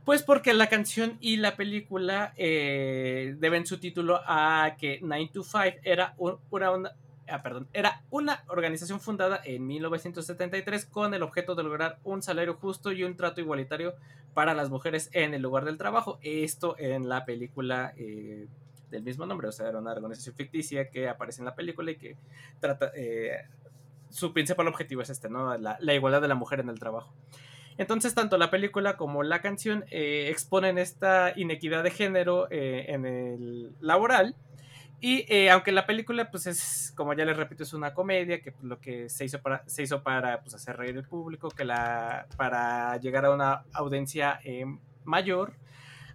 Pues porque la canción y la película deben su título a que 9 to 5 era, un- una, una- ah, perdón, era una organización fundada en 1973 con el objeto de lograr un salario justo y un trato igualitario para las mujeres en el lugar del trabajo. Esto en la película eh, del mismo nombre, o sea, era una organización ficticia que aparece en la película y que trata... eh, su principal objetivo es este, ¿no? La, igualdad de la mujer en el trabajo. Entonces, tanto la película como la canción eh, exponen esta inequidad de género eh, en el laboral. Y eh, aunque la película, pues es, como ya les repito, es una comedia, que pues, lo que se hizo para, se hizo para pues, hacer reír al público, que la, para llegar a una audiencia eh, mayor,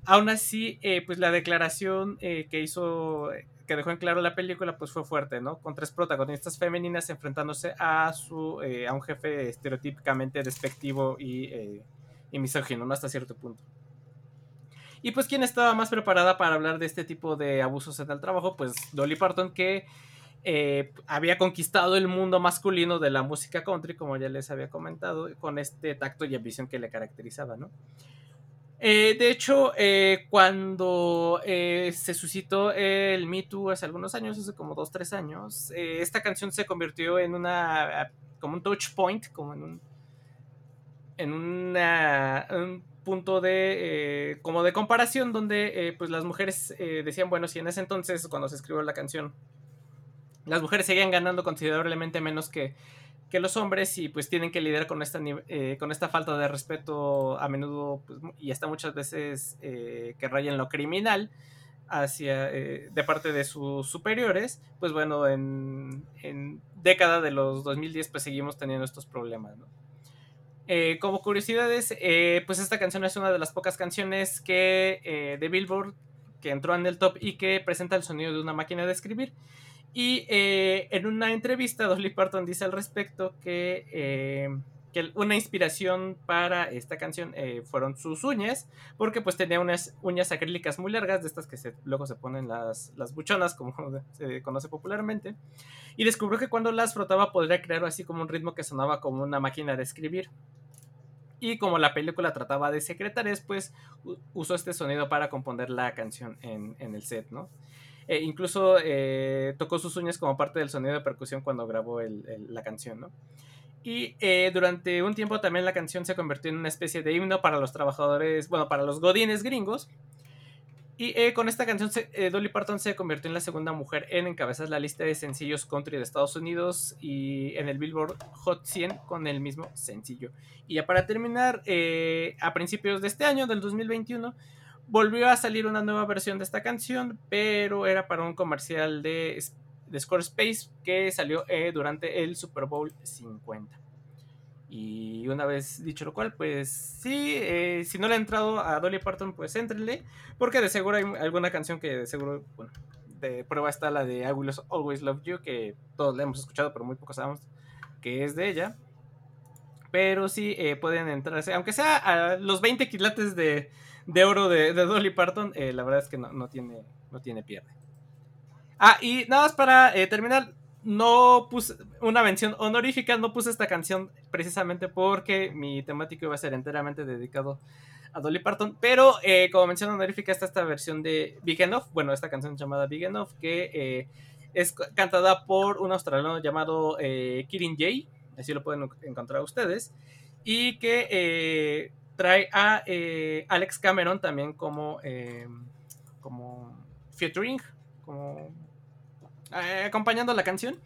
aún así, eh, pues la declaración eh, que hizo, que dejó en claro la película, pues fue fuerte, ¿no? Con tres protagonistas femeninas enfrentándose a, su, a un jefe estereotípicamente despectivo y, y misógino, ¿no? Hasta cierto punto. Y pues, ¿quién estaba más preparada para hablar de este tipo de abusos en el trabajo? Pues Dolly Parton, que eh, había conquistado el mundo masculino de la música country, como ya les había comentado, con este tacto y ambición que le caracterizaba, ¿no? Eh, de hecho, eh, cuando se suscitó el Me Too hace algunos años, hace como dos, tres años, esta canción se convirtió en una, como un touch point, como en un, en una, un punto de, eh, como de comparación donde eh, pues las mujeres eh, decían, bueno, si en ese entonces, cuando se escribió la canción, las mujeres seguían ganando considerablemente menos que, que los hombres y pues tienen que lidiar con esta, con esta falta de respeto a menudo pues, y hasta muchas veces que raya en lo criminal. hacia de parte de sus superiores, pues bueno, en, en década de los 2010 pues seguimos teniendo estos problemas, ¿no? Eh, como curiosidades, eh, pues esta canción es una de las pocas canciones que eh, de Billboard que entró en el top y que presenta el sonido de una máquina de escribir. Y en una entrevista, Dolly Parton dice al respecto que, que una inspiración para esta canción fueron sus uñas, porque pues tenía unas uñas acrílicas muy largas, de estas que luego se ponen las, las buchonas, como se conoce popularmente, y descubrió que cuando las frotaba podría crear así como un ritmo que sonaba como una máquina de escribir. Y como la película trataba de secretarias, pues usó este sonido para componer la canción en, el set, ¿no? E incluso eh, tocó sus uñas como parte del sonido de percusión cuando grabó la canción, ¿no? Y eh, durante un tiempo también la canción se convirtió en una especie de himno para los trabajadores, bueno, para los godines gringos, y eh, con esta canción, se, eh, Dolly Parton se convirtió en la segunda mujer en encabezar la lista de sencillos country de Estados Unidos y en el Billboard Hot 100 con el mismo sencillo. Y ya para terminar, eh, a principios de este año, del 2021, volvió a salir una nueva versión de esta canción, pero era para un comercial de, de Squarespace que salió eh, durante el Super Bowl 50. Y una vez dicho lo cual, pues sí, eh, si no le ha entrado a Dolly Parton, pues éntrenle, porque de seguro hay alguna canción que de seguro, bueno, de prueba está la de I Will Always Love You, que todos la hemos escuchado, pero muy pocos sabemos que es de ella. Pero sí eh, pueden entrarse, aunque sea a los 20 quilates de, de oro de, Dolly Parton, eh, la verdad es que no, no, tiene, no tiene pierde. Ah, y nada más para terminar, no puse una mención honorífica, no puse esta canción precisamente porque mi temático iba a ser enteramente dedicado a Dolly Parton, pero eh, como mención honorífica está esta versión de Big Enough, bueno, esta canción llamada Big Enough, que eh, es cantada por un australiano llamado eh, Kirin Jay, así lo pueden encontrar ustedes, y que eh, trae a Alex Cameron también como, como featuring, como eh, acompañando la canción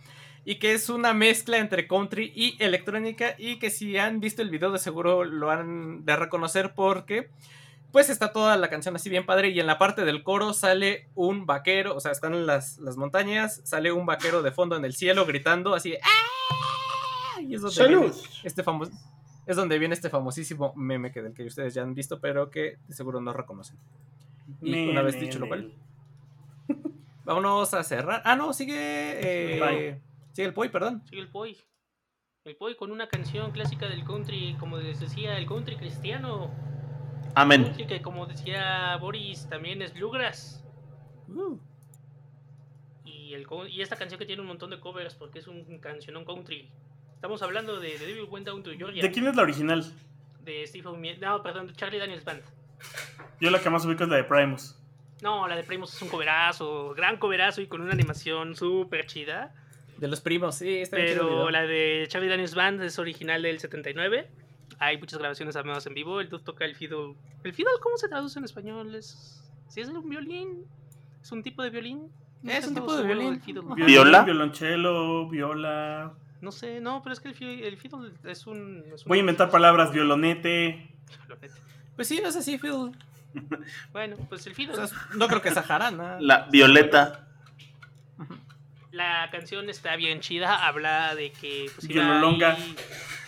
y que es una mezcla entre country y electrónica y que si han visto el video de seguro lo han de reconocer porque pues está toda la canción así bien padre y en la parte del coro sale un vaquero, o sea, están en las, las montañas, sale un vaquero de fondo en el cielo gritando así ¡Ah! y es donde viene este famoso es donde viene este famosísimo meme que del que ustedes ya han visto, pero que de seguro no reconocen. Y una vez dicho lo cual, Vámonos a cerrar. Ah, no, sigue. Eh, sigue el Poi, perdón. Sigue el Poi. El Poi con una canción clásica del country, como les decía, el country cristiano. Amén. Country que, como decía Boris, también es Bluegrass. Uh. Y, el, y esta canción que tiene un montón de covers porque es un cancionón country. Estamos hablando de, de Devil Went Down to Georgia. ¿De quién es la original? De Steve No, perdón, de Charlie Daniels Band. Yo la que más ubico es la de Primus. No, la de Primos es un coverazo, gran coverazo y con una animación súper chida. De los primos, sí. Está Pero la de Charlie Daniels Band es original del 79. Hay muchas grabaciones armadas en vivo. El dude toca el fiddle. ¿El fiddle cómo se traduce en español? ¿Es, ¿Sí es un violín? ¿Es un tipo de violín? No es un tipo de violín. ¿Viola? Violonchelo, viola. No sé, no, pero es que el, el fiddle es un, es un... Voy a inventar palabras, violonete. violonete. Pues sí, no es así, fiddle. Bueno, pues el fiddle. O sea, no creo que sea jarana. La violeta. La canción está bien chida, habla de que pues, iba longa.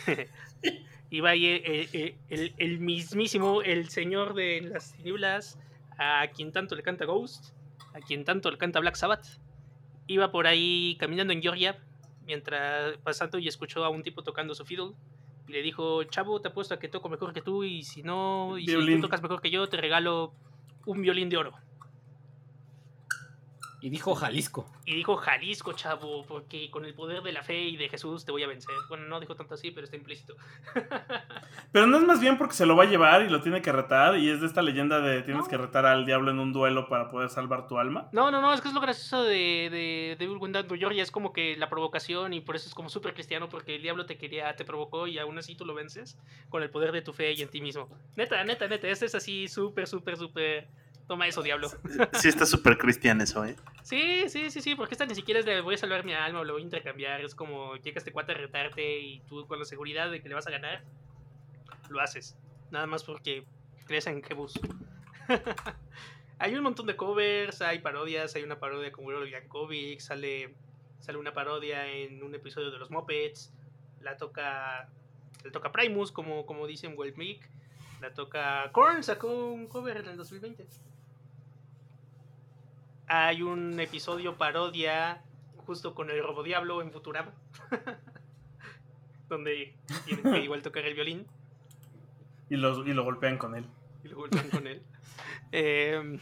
iba ahí el, el, el, el, mismísimo, el señor de las tinieblas, a quien tanto le canta Ghost, a quien tanto le canta Black Sabbath. Iba por ahí caminando en Georgia, mientras pasando y escuchó a un tipo tocando su fiddle. Y le dijo, chavo, te apuesto a que toco mejor que tú y si no, y violín. si tú tocas mejor que yo, te regalo un violín de oro. Y dijo Jalisco. Y dijo Jalisco, chavo, porque con el poder de la fe y de Jesús te voy a vencer. Bueno, no dijo tanto así, pero está implícito. pero no es más bien porque se lo va a llevar y lo tiene que retar. Y es de esta leyenda de tienes no. que retar al diablo en un duelo para poder salvar tu alma. No, no, no, es que es lo gracioso de, de, de Georgia. Es como que la provocación y por eso es como súper cristiano porque el diablo te quería, te provocó y aún así tú lo vences con el poder de tu fe y en ti mismo. Neta, neta, neta, este es así súper, súper, súper Toma eso, diablo. Sí, está súper cristiano eso, ¿eh? Sí, sí, sí, sí, porque esta ni siquiera es de voy a salvar mi alma o lo voy a intercambiar. Es como llega este cuate a retarte y tú con la seguridad de que le vas a ganar, lo haces. Nada más porque crees en Jebus. Hay un montón de covers, hay parodias, hay una parodia con Weird Yankovic, sale, sale una parodia en un episodio de los Muppets, la toca, la toca Primus, como, como dicen Mick, la toca Korn, sacó un cover en el 2020. Hay un episodio parodia justo con el Robo Diablo en Futurama, donde tienen que igual tocar el violín Y, los, y lo golpean con él. y lo golpean con él. Eh,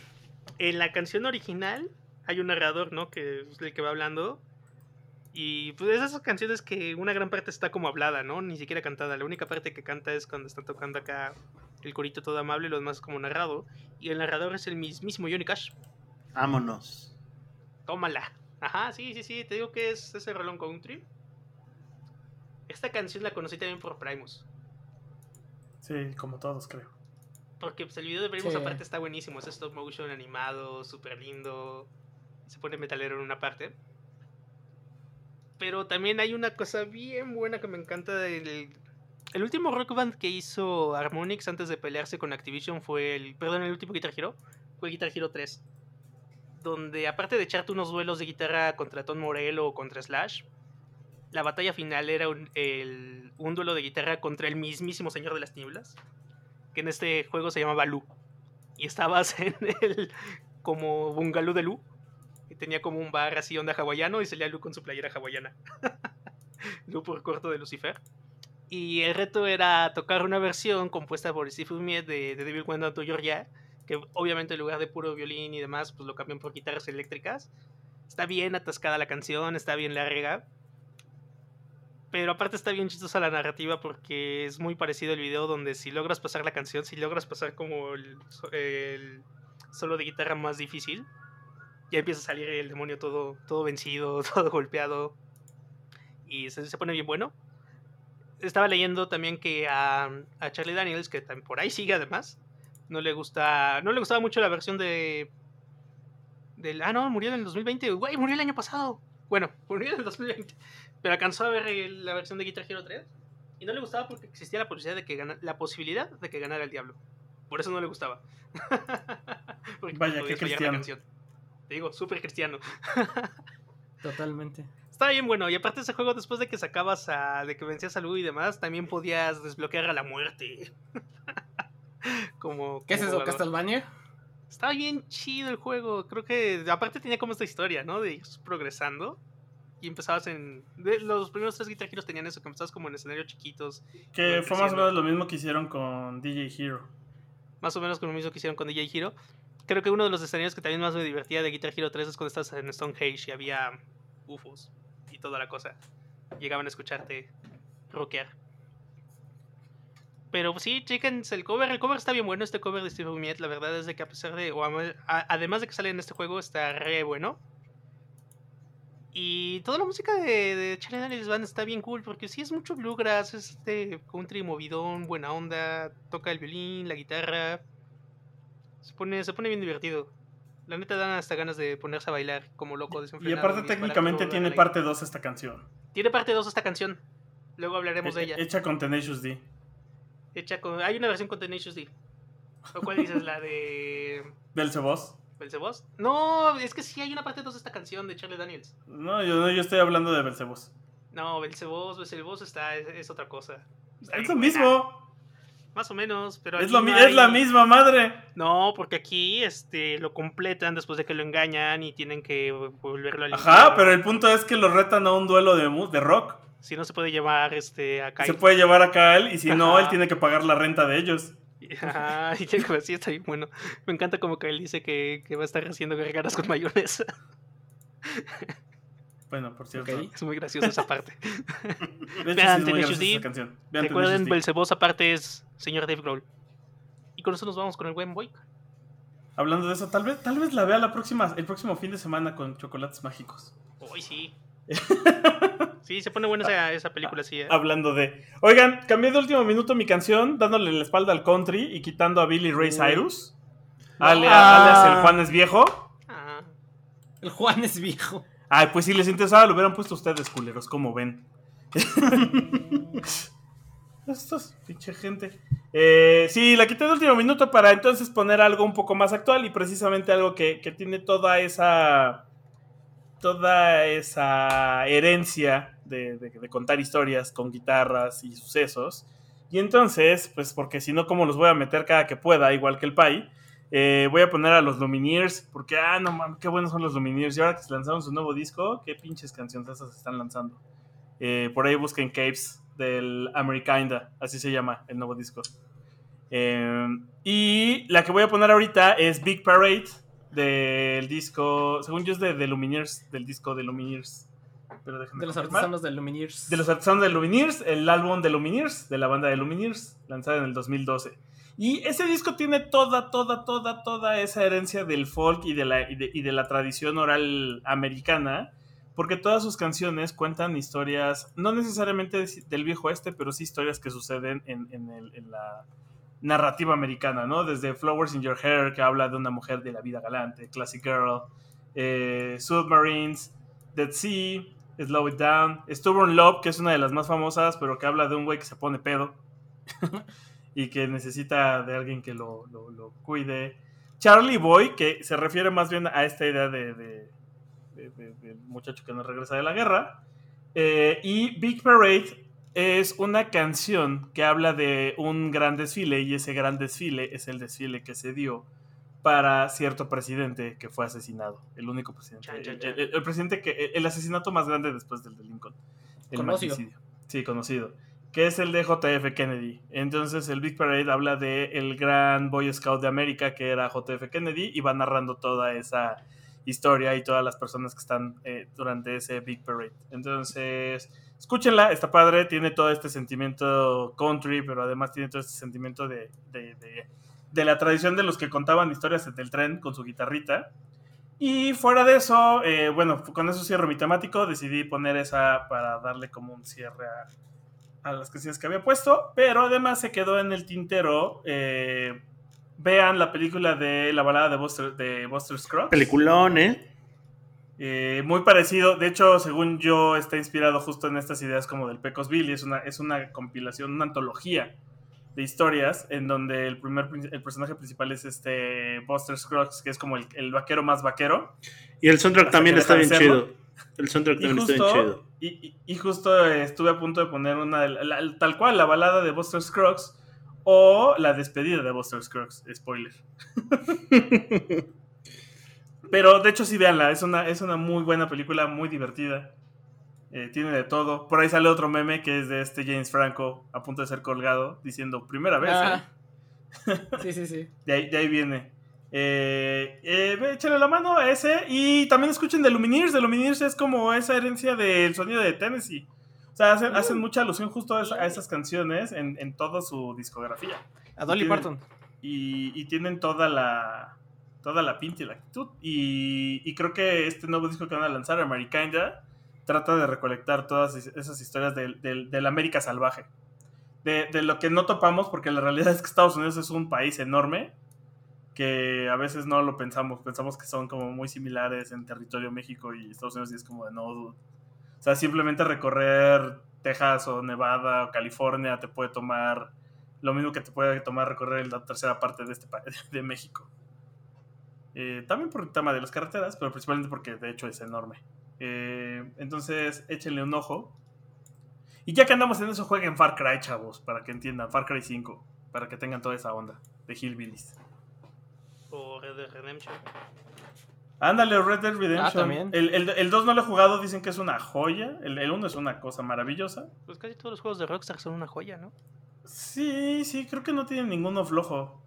en la canción original hay un narrador, ¿no? Que es el que va hablando. Y pues es esas canciones que una gran parte está como hablada, ¿no? Ni siquiera cantada. La única parte que canta es cuando está tocando acá el corito todo amable y lo demás como narrado. Y el narrador es el mismísimo Johnny Cash. Vámonos. Tómala. Ajá, sí, sí, sí. Te digo que es ese rolón country. Esta canción la conocí también por Primus. Sí, como todos, creo. Porque pues, el video de Primus Sí. aparte está buenísimo. Es stop motion animado, súper lindo. Se pone metalero en una parte. Pero también hay una cosa bien buena que me encanta del... El último rock band que hizo Harmonix antes de pelearse con Activision fue el... Perdón, el último Guitar Hero. Fue Guitar Hero 3. Donde aparte de echarte unos duelos de guitarra contra Tom Morello o contra Slash, la batalla final era un, el- un duelo de guitarra contra el mismísimo Señor de las Nieblas que en este juego se llamaba Lu. Y estabas en el como bungalow de Lu. Y tenía como un bar así onda hawaiano y salía Lu con su playera hawaiana. Lu por corto de Lucifer. Y el reto era tocar una versión compuesta por Steve Fumier de, de Devil Went to. Que obviamente en lugar de puro violín y demás, pues lo cambian por guitarras eléctricas. Está bien atascada la canción, está bien larga. Pero aparte está bien chistosa la narrativa porque es muy parecido el video donde si logras pasar la canción, si logras pasar como el, so- el solo de guitarra más difícil, ya empieza a salir el demonio todo, todo vencido, todo golpeado. Y se, se pone bien bueno. Estaba leyendo también que a, a Charlie Daniels, que por ahí sigue además, no le gusta. No le gustaba mucho la versión de. Del, ah, no, murió en el 2020. Güey, murió el año pasado. Bueno, murió en el 2020. Pero alcanzó a ver el- la versión de Guitar Hero 3 y no le gustaba porque existía la posibilidad de que gana- la posibilidad de que ganara el diablo. Por eso no le gustaba. Porque Vaya, qué fallar la cristiano. canción. Te digo, súper cristiano. Totalmente. Estaba bien bueno. Y aparte ese juego, después de que sacabas a. de que vencías a Lu y demás, también podías desbloquear a la muerte. como. ¿Qué es eso. Castlevania? Estaba bien chido el juego. Creo que aparte tenía como esta historia, ¿no? De ir progresando. Y empezabas en... de- los primeros tres Guitar Heroes tenían eso, que empezabas como en escenarios chiquitos. Que fue más o menos lo mismo que hicieron con DJ Hero. Más o menos con lo mismo que hicieron con DJ Hero. Creo que uno de los escenarios que también más me divertía de Guitar Hero 3 es cuando estabas en Stonehenge y había UFOs y toda la cosa. Llegaban a escucharte rockear. Pero sí, chéquense el cover. El cover está bien bueno, este cover de Steve Miet. La verdad es de que a pesar de... o a- a- además de que sale en este juego, está re bueno. Y toda la música de, de Charlie Daniels Band está bien cool, porque sí es mucho bluegrass, es este country movidón, buena onda, toca el violín, la guitarra. Se pone, se pone bien divertido. La neta dan hasta ganas de ponerse a bailar como loco Y aparte técnicamente tiene parte 2 esta canción. Tiene parte 2 esta canción. Luego hablaremos de Eh, ella. Hecha con Tenacious D. Hecha con, hay una versión con Tenacious D. ¿O cuál dices? ¿La de Belzebos. Belzebos? No, es que sí hay una parte 2 de esta canción de Charlie Daniels. No, yo, no, yo estoy hablando de Belzebos. No, Belzebos, Belzebos está, es, es otra cosa. Está Es lo buena. mismo. Más o menos, pero Es, lo, no es la misma madre. No, porque aquí este lo completan después de que lo engañan y tienen que volverlo a Ajá, limpiar. pero el punto es que lo retan a un duelo de, de rock. Si no se puede llevar este a Kyle. Se puede llevar acá él y si no, él tiene que pagar la renta de ellos. Ajá, y así está bien bueno. Me encanta como Kyle dice que, que va a estar haciendo gargaras con mayonesa. Bueno, por cierto. Ok. Es muy graciosa esa parte. De hecho, sí Vean es muy Tenacious graciosa D. esa canción. Vean Recuerden. Belzebos aparte es señor Dave Grohl. Y con eso nos vamos con el buen boy. Hablando de eso, tal vez, tal vez la vea la próxima, el próximo fin de semana con chocolates mágicos. Uy, sí. Sí, se pone buena esa, esa película, sí. ¿eh? Hablando de. Oigan, cambié de último minuto mi canción, dándole la espalda al country y quitando a Billy Ray Cyrus. Ale- Ah. alias el Juan es viejo. Ah, El Juan es viejo. Ay, pues si les interesaba, lo hubieran puesto ustedes, culeros, como ven. Estos, pinche gente. Eh, sí, la quité de último minuto para entonces poner algo un poco más actual y precisamente algo que, que tiene toda esa. Toda esa herencia de, contar historias con guitarras y sucesos. Y entonces, pues porque si no, ¿cómo los voy a meter cada que pueda, igual que el Pai? Eh, voy a poner a los Lumineers, porque, ah, no mames, qué buenos son los Lumineers. Y ahora que se lanzaron su nuevo disco, qué pinches canciones esas están lanzando. Eh, por ahí busquen Caves del Amerikinda, así se llama el nuevo disco. Eh, y la que voy a poner ahorita es Big Parade del disco, según yo es de, de Lumineers, del disco de Lumineers. Pero De los confirmar. artesanos de Lumineers. De los artesanos de Lumineers, el álbum de Lumineers, de la banda de Lumineers, lanzado en el 2012. Y ese disco tiene toda, toda, toda, toda esa herencia del folk y de la, y de, y de la tradición oral americana, porque todas sus canciones cuentan historias, no necesariamente de- del viejo este, pero sí historias que suceden en, en el- en la narrativa americana, ¿no? Desde Flowers in Your Hair, que habla de una mujer de la vida galante, Classic Girl, eh, Submarines, Dead Sea, Slow It Down, Stubborn Love, que es una de las más famosas, pero que habla de un güey que se pone pedo y que necesita de alguien que lo, lo- lo cuide. Charlie Boy, que se refiere más bien a esta idea de, de- de- muchacho que no regresa de la guerra. Eh, y Big Parade es una canción que habla de un gran desfile y ese gran desfile es el desfile que se dio para cierto presidente que fue asesinado, el único presidente, el, chan. el- el presidente que el asesinato más grande después del de Lincoln, el Conocido. magnicidio. Sí, conocido, que es el de JF Kennedy. Entonces el Big Parade habla de el gran Boy Scout de América que era JF Kennedy y va narrando toda esa historia y todas las personas que están eh, durante ese Big Parade. Entonces, escúchenla, está padre, tiene todo este sentimiento country, pero además tiene todo este sentimiento de, de, la tradición de los que contaban historias del tren con su guitarrita. Y fuera de eso, eh, bueno, con eso cierro mi temático, decidí poner esa para darle como un cierre a, a las canciones que había puesto, pero además se quedó en el tintero. eh, vean la película de la balada de Buster, de Buster Scruggs. Peliculón, ¿eh? Eh, muy parecido, de hecho, según yo, está inspirado justo en estas ideas como del Pecos Bill. y Es una, es una compilación, una antología de historias en donde el primer el personaje principal es este Buster Scruggs, que es como el, el vaquero más vaquero. Y el soundtrack también está bien chido. El soundtrack también está bien chido. y, y- y justo estuve a punto de poner una la- la- tal cual, la balada de Buster Scruggs o la despedida de Buster Scruggs, spoiler. Pero de hecho sí, véanla, es una, es una muy buena película, muy divertida. Eh, tiene de todo. Por ahí sale otro meme que es de este James Franco a punto de ser colgado diciendo primera vez. Ah. ¿eh?". Sí, sí, sí. De ahí, de ahí viene. Eh, eh, échale la mano a ese. Y también escuchen de Lumineers. De Lumineers es como esa herencia del sonido de Tennessee. O sea, hacen, hacen mucha alusión justo a, esa- a esas canciones en, en toda su discografía. A Dolly Parton. Y, y tienen toda la toda la pinta y la actitud. Y, y creo que este nuevo disco que van a lanzar, Amerikinda, trata de recolectar todas es- esas historias del, del, del América salvaje. De, de lo que no topamos, porque la realidad es que Estados Unidos es un país enorme que a veces no lo pensamos. Pensamos que son como muy similares en territorio México y Estados Unidos y es como de no. dude. O sea, simplemente recorrer Texas o Nevada o California te puede tomar lo mismo que te puede tomar recorrer la tercera parte de este de México. Eh, también por el tema de las carreteras, pero principalmente porque de hecho es enorme. Eh, entonces, échenle un ojo. Y ya que andamos en eso, jueguen Far Cry, chavos, para que entiendan. Far Cry 5, para que tengan toda esa onda de Hillbillies. O Red Dead Redemption. Ándale, Red Dead Redemption. Ah, también. El, el, el 2 no lo he jugado, dicen que es una joya. El, el 1 es una cosa maravillosa. Pues casi todos los juegos de Rockstar son una joya, ¿no? Sí, sí, creo que no tiene ninguno flojo.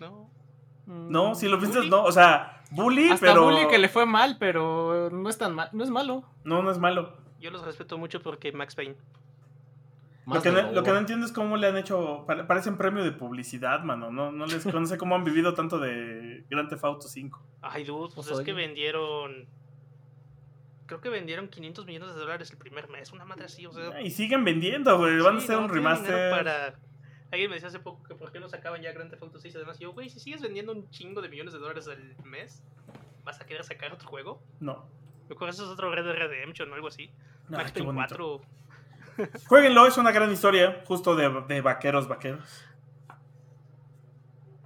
No. No, si lo piensas, no. O sea, Bully, Hasta pero. Bully que le fue mal, pero no es tan mal, no es malo. No, no es malo. Yo los respeto mucho porque Max Payne. Lo que, no, lo que no entiendo es cómo le han hecho. pare- Parecen premio de publicidad, mano. No, no, les, no sé cómo han vivido tanto de Grand Theft Auto 5. Ay, dude, pues Pues es que vendieron. Creo que vendieron 500 millones de dólares el primer mes, una madre así, o sea. Y siguen vendiendo, güey. Van a hacer no, un remaster. Para... Alguien me decía hace poco que por qué no sacaban ya Grand Theft Auto 6 además. Y yo, güey, si sigues vendiendo un chingo de millones de dólares al mes, ¿vas a querer sacar otro juego? No. Me acuerdo, eso es otro Red Dead Redemption o algo así. Ay, Max Payne bonito. 4. Jueguenlo, es una gran historia, justo de, de vaqueros, vaqueros.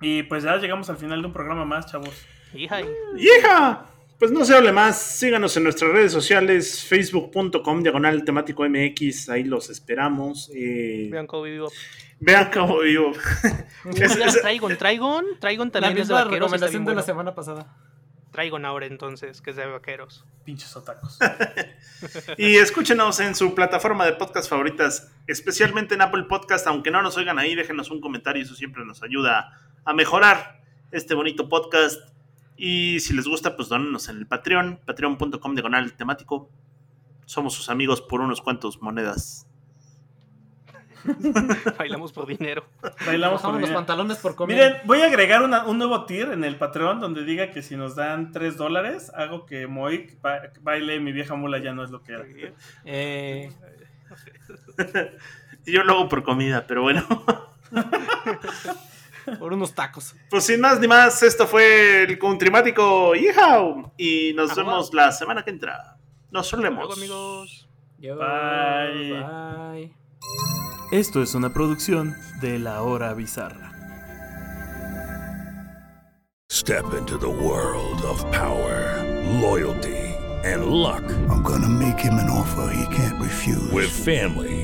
Y pues ya llegamos al final de un programa más, chavos. Hija, ¡Hija! Pues no se hable más, síganos en nuestras redes sociales, facebook.com, diagonal temático MX, ahí los esperamos. eh, vean cómo vivo. vean cómo vivo. Es- La también es de vaqueros. recomendación la semana pasada. Traigon ahora entonces, que es de vaqueros. Pinches otacos. Y escúchenos en su plataforma de podcast favoritas, especialmente en Apple Podcast, aunque no nos oigan ahí, déjenos un comentario, eso siempre nos ayuda a mejorar este bonito podcast. Y si les gusta, pues dónenos en el Patreon, patreon.com diagonal temático. Somos sus amigos por unos cuantos monedas. Bailamos por dinero. Bailamos por los dinero. pantalones por comer. Miren, voy a agregar una- un nuevo tier en el Patreon donde diga que si nos dan 3 dólares, hago que Moik ba- baile mi vieja mula ya no es lo que era. Eh, Y yo lo hago por comida, pero bueno. por unos tacos. Pues sin más ni más, esto fue el Countrymático. ¡Yijao! Y nos Ajá. vemos la semana que entra. Nos solemos. Luego, amigos. Yo- Bye. Bye. Esto es una producción de La Hora Bizarra. Step into the world of power, loyalty, and luck. I'm gonna make him an offer he can't refuse. With family,